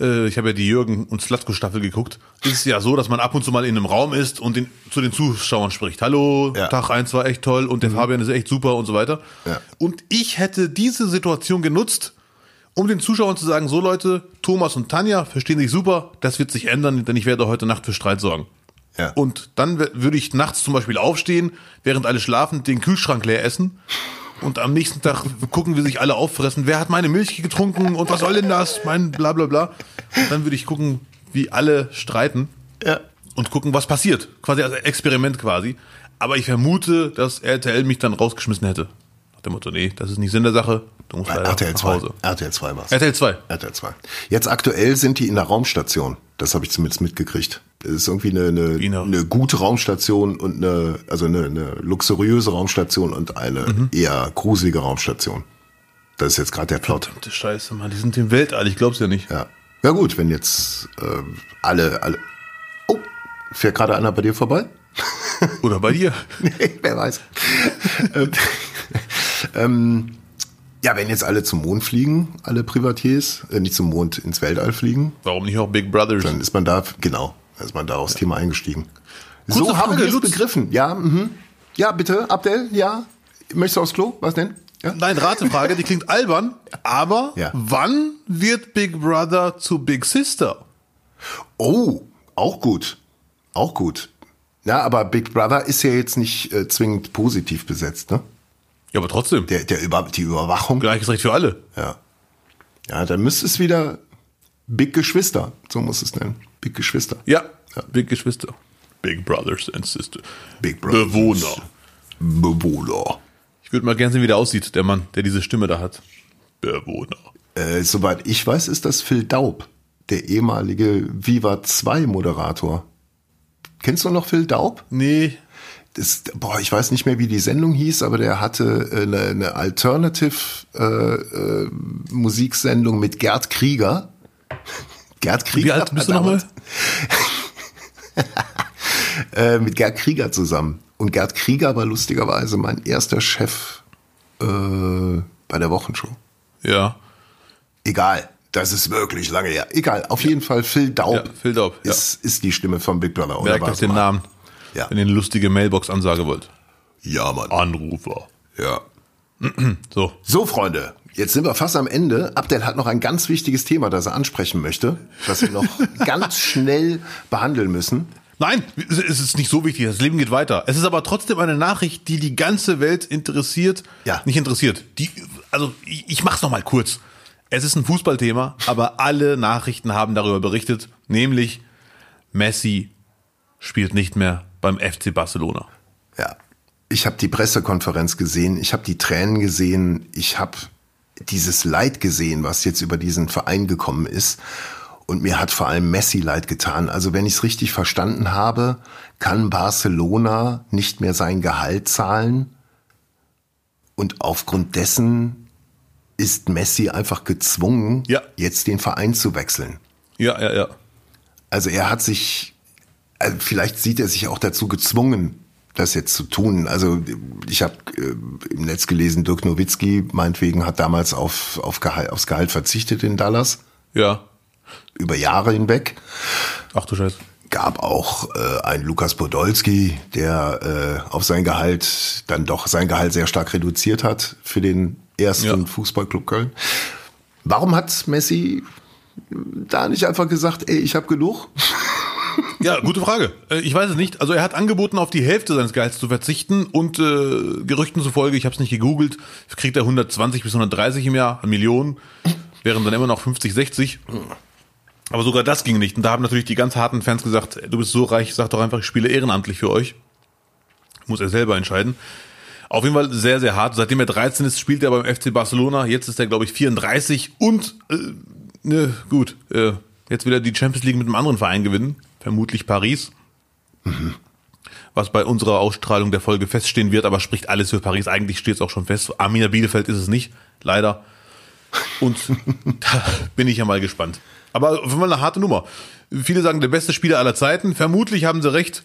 äh, ich habe ja die Jürgen und Slatko Staffel geguckt. Es ist ja so, dass man ab und zu mal in einem Raum ist und den, zu den Zuschauern spricht. Hallo, ja. Tag eins war echt toll und der mhm. Fabian ist echt super und so weiter. Ja. Und ich hätte diese Situation genutzt, um den Zuschauern zu sagen, so Leute, Thomas und Tanja verstehen sich super, das wird sich ändern, denn ich werde heute Nacht für Streit sorgen. Ja. Und dann würde ich nachts zum Beispiel aufstehen, während alle schlafen, den Kühlschrank leer essen und am nächsten Tag gucken, wie sich alle auffressen. Wer hat meine Milch getrunken und was soll denn das? Mein bla bla bla. Und dann würde ich gucken, wie alle streiten ja. und gucken, was passiert. Quasi als Experiment quasi. Aber ich vermute, dass RTL mich dann rausgeschmissen hätte. Nach dem Motto, nee, das ist nicht Sinn der Sache. Du musst leider RTL 2. Hause. RTL 2 war's. RTL 2. RTL 2. Jetzt aktuell sind die in der Raumstation. Das habe ich zumindest mitgekriegt. Das ist irgendwie eine, eine, eine gute Raumstation und eine, also eine, eine luxuriöse Raumstation und eine mhm. eher gruselige Raumstation. Das ist jetzt gerade der Plot. Verdammte Scheiße, Mann. Die sind im Weltall, ich glaub's ja nicht. Ja. Ja gut, wenn jetzt äh, alle, alle. Oh, fährt gerade einer bei dir vorbei? Oder bei dir? nee, wer weiß. ähm, ähm ja, wenn jetzt alle zum Mond fliegen, alle Privatiers, äh, nicht zum Mond, ins Weltall fliegen. Warum nicht auch Big Brothers? Dann ist man da, genau, dann ist man da aufs ja. Thema eingestiegen. Kurze so haben wir es begriffen. Ja, mhm. ja, bitte, Abdel, ja. Möchtest du aufs Klo? Was denn? Ja? Nein, Ratefrage, die klingt albern, aber ja. wann wird Big Brother zu Big Sister? Oh, auch gut. Auch gut. Ja, aber Big Brother ist ja jetzt nicht äh, zwingend positiv besetzt, ne? Ja, aber trotzdem. Der, der Über, die Überwachung. Gleiches Recht für alle. Ja. Ja, dann müsste es wieder Big Geschwister, so muss es nennen. Big Geschwister. Ja, ja. Big Geschwister. Big Brothers and Sisters. Big Brothers. Bewohner. Bewohner. Ich würde mal gerne sehen, wie der aussieht, der Mann, der diese Stimme da hat. Bewohner. Äh, soweit ich weiß, ist das Phil Daub, der ehemalige Viva 2 Moderator. Kennst du noch Phil Daub? Nee das, boah, ich weiß nicht mehr, wie die Sendung hieß, aber der hatte äh, eine, eine Alternative äh, äh, Musiksendung mit Gerd Krieger. Gerd Krieger. Wie alt bist du nochmal? äh, mit Gerd Krieger zusammen. Und Gerd Krieger war lustigerweise mein erster Chef äh, bei der Wochenshow. Ja. Egal. Das ist wirklich lange her. Egal. Auf ja. jeden Fall Phil Daub. Ja, Phil Daub. Ist, ja. ist die Stimme von Big Brother. Merkt euch den Namen. Ja. Wenn ihr eine lustige Mailbox-Ansage wollt. Ja, Mann. Anrufer. Ja. so. So, Freunde. Jetzt sind wir fast am Ende. Abdel hat noch ein ganz wichtiges Thema, das er ansprechen möchte, das wir noch ganz schnell behandeln müssen. Nein, es ist nicht so wichtig. Das Leben geht weiter. Es ist aber trotzdem eine Nachricht, die die ganze Welt interessiert. Ja. Nicht interessiert. Die, also ich, ich mach's noch mal kurz. Es ist ein Fußballthema, aber alle Nachrichten haben darüber berichtet, nämlich Messi spielt nicht mehr beim FC Barcelona. Ja, ich habe die Pressekonferenz gesehen, ich habe die Tränen gesehen, ich habe dieses Leid gesehen, was jetzt über diesen Verein gekommen ist. Und mir hat vor allem Messi leid getan. Also wenn ich es richtig verstanden habe, kann Barcelona nicht mehr sein Gehalt zahlen. Und aufgrund dessen ist Messi einfach gezwungen, ja. jetzt den Verein zu wechseln. Ja, ja, ja. Also er hat sich also vielleicht sieht er sich auch dazu gezwungen, das jetzt zu tun. Also ich habe äh, im Netz gelesen, Dirk Nowitzki meinetwegen hat damals auf, auf Gehalt, aufs Gehalt verzichtet in Dallas. Ja. Über Jahre hinweg. Ach du Scheiße. Gab auch äh, einen Lukas Podolski, der äh, auf sein Gehalt dann doch sein Gehalt sehr stark reduziert hat für den ersten ja. Fußballclub Köln. Warum hat Messi da nicht einfach gesagt, ey, ich habe genug? Ja, gute Frage. Äh, ich weiß es nicht. Also er hat angeboten, auf die Hälfte seines Gehalts zu verzichten und äh, Gerüchten zufolge, ich habe es nicht gegoogelt, kriegt er 120 bis 130 im Jahr, eine Million. wären dann immer noch 50, 60. Aber sogar das ging nicht. Und da haben natürlich die ganz harten Fans gesagt, du bist so reich, sag doch einfach, ich spiele ehrenamtlich für euch. Muss er selber entscheiden. Auf jeden Fall sehr, sehr hart. Seitdem er 13 ist, spielt er beim FC Barcelona. Jetzt ist er, glaube ich, 34 und äh, ne, gut, äh, jetzt will er die Champions League mit einem anderen Verein gewinnen. Vermutlich Paris. Mhm. Was bei unserer Ausstrahlung der Folge feststehen wird, aber spricht alles für Paris. Eigentlich steht es auch schon fest. Arminia Bielefeld ist es nicht, leider. Und da bin ich ja mal gespannt. Aber auf Fall eine harte Nummer. Viele sagen, der beste Spieler aller Zeiten. Vermutlich haben sie recht.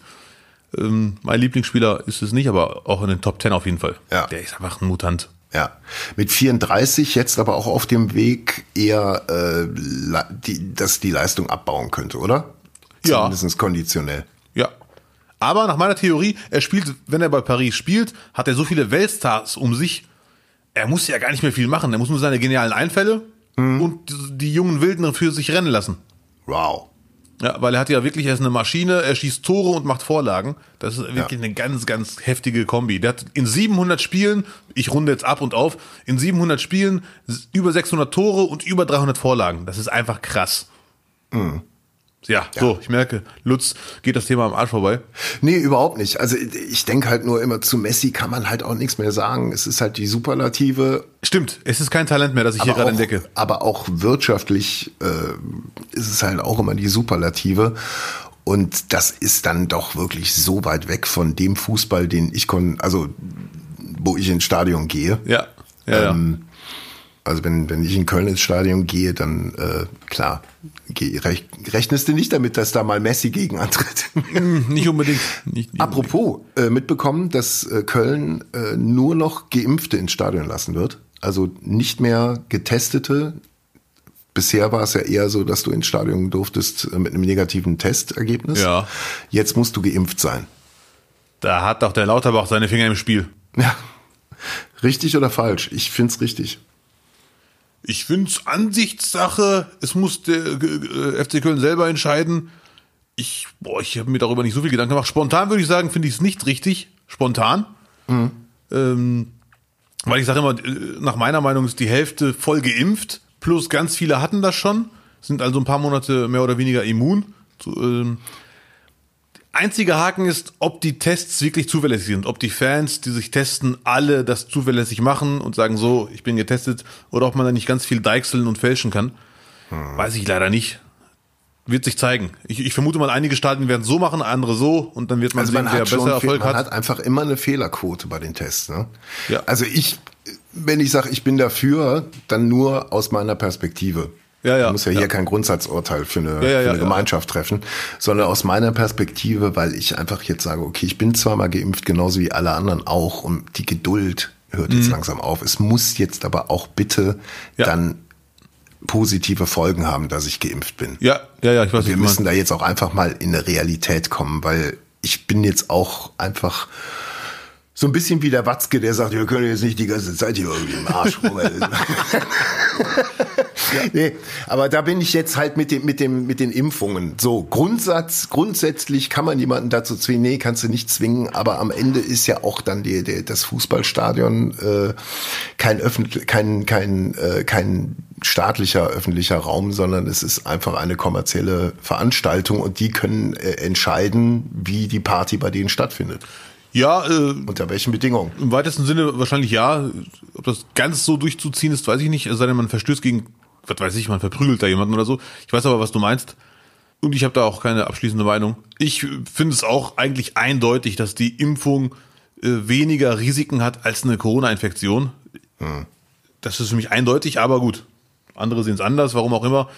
Ähm, mein Lieblingsspieler ist es nicht, aber auch in den Top Ten auf jeden Fall. Ja. Der ist einfach ein Mutant. Ja, mit 34 jetzt aber auch auf dem Weg eher, äh, die, dass die Leistung abbauen könnte, oder? Ja. Zumindest konditionell. Ja. Aber nach meiner Theorie, er spielt, wenn er bei Paris spielt, hat er so viele Weltstars um sich, er muss ja gar nicht mehr viel machen. Er muss nur seine genialen Einfälle mhm. und die jungen Wilden für sich rennen lassen. Wow. Ja, weil er hat ja wirklich, er ist eine Maschine, er schießt Tore und macht Vorlagen. Das ist wirklich ja. eine ganz, ganz heftige Kombi. Der hat in 700 Spielen, ich runde jetzt ab und auf, in 700 Spielen über 600 Tore und über 300 Vorlagen. Das ist einfach krass. Mhm. Ja, ja, so, ich merke, Lutz geht das Thema am Arsch vorbei. Nee, überhaupt nicht. Also ich denke halt nur immer, zu Messi kann man halt auch nichts mehr sagen. Es ist halt die Superlative. Stimmt, es ist kein Talent mehr, das ich hier gerade entdecke. Aber auch wirtschaftlich äh, ist es halt auch immer die Superlative. Und das ist dann doch wirklich so weit weg von dem Fußball, den ich kon, also wo ich ins Stadion gehe. Ja. ja, ähm, ja. Also wenn, wenn ich in Köln ins Stadion gehe, dann äh, klar, rechnest du nicht damit, dass da mal Messi gegen antritt? Hm, nicht unbedingt. Nicht, nicht Apropos, äh, mitbekommen, dass äh, Köln äh, nur noch Geimpfte ins Stadion lassen wird. Also nicht mehr Getestete. Bisher war es ja eher so, dass du ins Stadion durftest äh, mit einem negativen Testergebnis. Ja. Jetzt musst du geimpft sein. Da hat doch der Lauterbach seine Finger im Spiel. Ja. Richtig oder falsch? Ich find's richtig. Ich finde es Ansichtssache. Es muss der äh, FC Köln selber entscheiden. Ich, boah, ich habe mir darüber nicht so viel Gedanken gemacht. Spontan würde ich sagen, finde ich es nicht richtig. Spontan. Mhm. Ähm, weil ich sage immer, äh, nach meiner Meinung ist die Hälfte voll geimpft, plus ganz viele hatten das schon, sind also ein paar Monate mehr oder weniger immun. Zu, ähm, Einziger Haken ist, ob die Tests wirklich zuverlässig sind, ob die Fans, die sich testen, alle das zuverlässig machen und sagen so, ich bin getestet, oder ob man da nicht ganz viel deichseln und fälschen kann. Hm. Weiß ich leider nicht. Wird sich zeigen. Ich, ich vermute mal, einige Staaten werden so machen, andere so, und dann wird man also sehen, man wer besser Erfolg man hat. Man hat einfach immer eine Fehlerquote bei den Tests. Ne? Ja. Also ich, wenn ich sage, ich bin dafür, dann nur aus meiner Perspektive. Ja, ja. Man muss ja hier ja. kein Grundsatzurteil für eine, ja, für eine Gemeinschaft treffen, sondern aus meiner Perspektive, weil ich einfach jetzt sage, okay, ich bin zweimal geimpft, genauso wie alle anderen auch, und die Geduld hört jetzt mhm. langsam auf. Es muss jetzt aber auch bitte dann positive Folgen haben, dass ich geimpft bin. Ja, ja, ja, ich weiß. Wir müssen da jetzt auch einfach mal in eine Realität kommen, weil ich bin jetzt auch einfach so ein bisschen wie der Watzke, der sagt, wir können jetzt nicht die ganze Zeit hier irgendwie im Arsch rum. ja. nee, aber da bin ich jetzt halt mit dem, mit dem, mit den Impfungen. So, Grundsatz, grundsätzlich kann man jemanden dazu zwingen, nee, kannst du nicht zwingen, aber am Ende ist ja auch dann die, die, das Fußballstadion äh, kein öffentlich, kein, kein, äh, kein staatlicher öffentlicher Raum, sondern es ist einfach eine kommerzielle Veranstaltung und die können äh, entscheiden, wie die Party bei denen stattfindet. Ja, äh, unter welchen Bedingungen? Im weitesten Sinne wahrscheinlich ja. Ob das ganz so durchzuziehen ist, weiß ich nicht. Es sei denn, man verstößt gegen, was weiß ich, man verprügelt da jemanden oder so. Ich weiß aber, was du meinst. Und ich habe da auch keine abschließende Meinung. Ich finde es auch eigentlich eindeutig, dass die Impfung äh, weniger Risiken hat als eine Corona-Infektion. Hm. Das ist für mich eindeutig, aber gut. Andere sehen es anders, warum auch immer.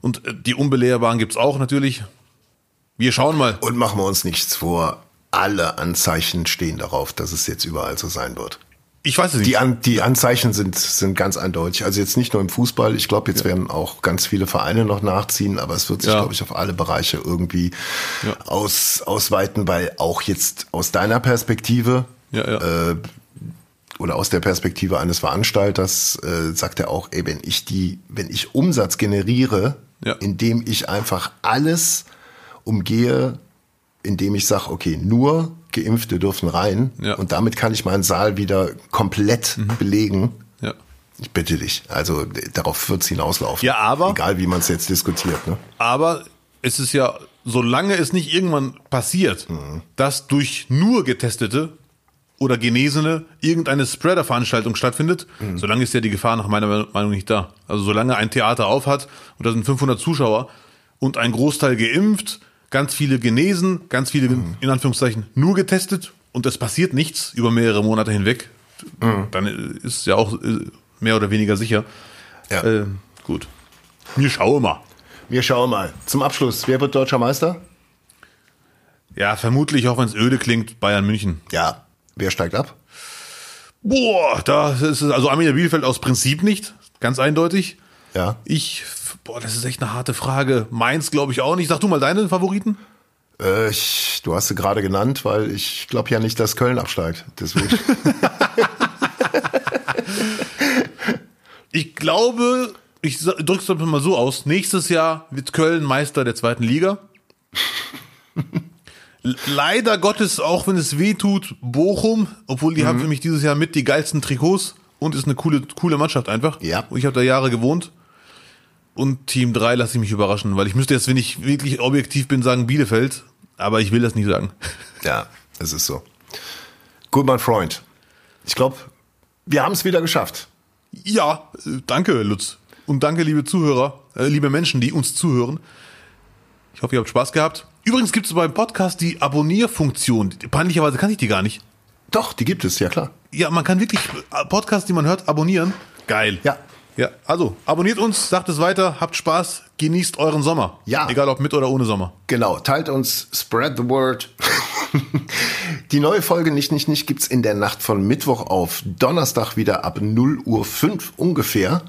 Und äh, die Unbelehrbaren gibt's auch natürlich. Wir schauen mal. Und machen wir uns nichts vor alle Anzeichen stehen darauf, dass es jetzt überall so sein wird. Ich weiß es nicht. Die, An die Anzeichen sind, sind ganz eindeutig. Also jetzt nicht nur im Fußball. Ich glaube, jetzt ja. werden auch ganz viele Vereine noch nachziehen, aber es wird sich, ja. glaube ich, auf alle Bereiche irgendwie ja. aus, ausweiten, weil auch jetzt aus deiner Perspektive äh, oder aus der Perspektive eines Veranstalters äh, sagt er auch, ey, wenn ich die, wenn ich Umsatz generiere, indem ich einfach alles umgehe, indem ich sage, okay, nur Geimpfte dürfen rein ja. und damit kann ich meinen Saal wieder komplett mhm. belegen, ja. Ich bitte dich. Also darauf wird es hinauslaufen. Ja, aber. Egal wie man es jetzt diskutiert. Ne? Aber es ist ja, solange es nicht irgendwann passiert, mhm. dass durch nur Getestete oder Genesene irgendeine Spreader-Veranstaltung stattfindet, mhm. solange ist ja die Gefahr nach meiner Meinung nicht da. Also solange ein Theater aufhat und da sind 500 Zuschauer und ein Großteil geimpft, ganz viele genesen, ganz viele mhm. in Anführungszeichen nur getestet und es passiert nichts über mehrere Monate hinweg, mhm. dann ist es ja auch äh, mehr oder weniger sicher. Ja. Äh, gut. Wir schauen mal. Wir schauen mal. Zum Abschluss, wer wird deutscher Meister? Ja, vermutlich, auch wenn es öde klingt, Bayern München. Ja. Wer steigt ab? Boah, da ist es, also Arminia Bielefeld aus Prinzip nicht, ganz eindeutig. Ja. Ich, boah, das ist echt eine harte Frage. Meins glaube ich auch nicht. Sag du mal deine Favoriten. Äh, ich, du hast sie gerade genannt, weil ich glaube ja nicht, dass Köln absteigt. Deswegen. ich glaube, ich drücke es mal so aus. Nächstes Jahr wird Köln Meister der zweiten Liga. Leider Gottes, auch wenn es weh tut, Bochum, obwohl die mhm. haben für mich dieses Jahr mit die geilsten Trikots und ist eine coole, coole Mannschaft einfach. Ja. Ich habe da Jahre gewohnt. Und Team 3 lasse ich mich überraschen, weil ich müsste jetzt, wenn ich wirklich objektiv bin, sagen Bielefeld, aber ich will das nicht sagen. Ja, es ist so. Gut, mein Freund. Ich glaube, wir haben es wieder geschafft. Ja, danke, Lutz. Und danke, liebe Zuhörer, äh, liebe Menschen, die uns zuhören. Ich hoffe, ihr habt Spaß gehabt. Übrigens gibt es beim Podcast die Abonnierfunktion. Peinlicherweise kann ich die gar nicht. Doch, die gibt es, ja klar. Ja, man kann wirklich Podcasts, die man hört, abonnieren. Geil. Ja. Ja, also abonniert uns, sagt es weiter, habt Spaß, genießt euren Sommer. Ja. Egal ob mit oder ohne Sommer. Genau, teilt uns, spread the word. Die neue Folge Nicht, Nicht, Nicht gibt's in der Nacht von Mittwoch auf Donnerstag wieder ab 0 Uhr 5 ungefähr.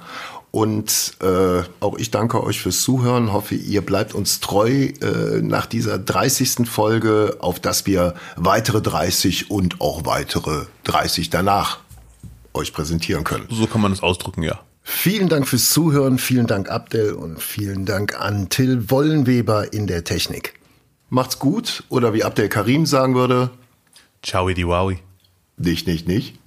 Und äh, auch ich danke euch fürs Zuhören. Hoffe, ihr bleibt uns treu äh, nach dieser 30. Folge, auf dass wir weitere 30 und auch weitere 30 danach euch präsentieren können. So kann man es ausdrücken, ja. Vielen Dank fürs Zuhören, vielen Dank Abdel und vielen Dank an Till Wollenweber in der Technik. Macht's gut oder wie Abdel Karim sagen würde, Ciao, di Wowi. Nicht, nicht, nicht.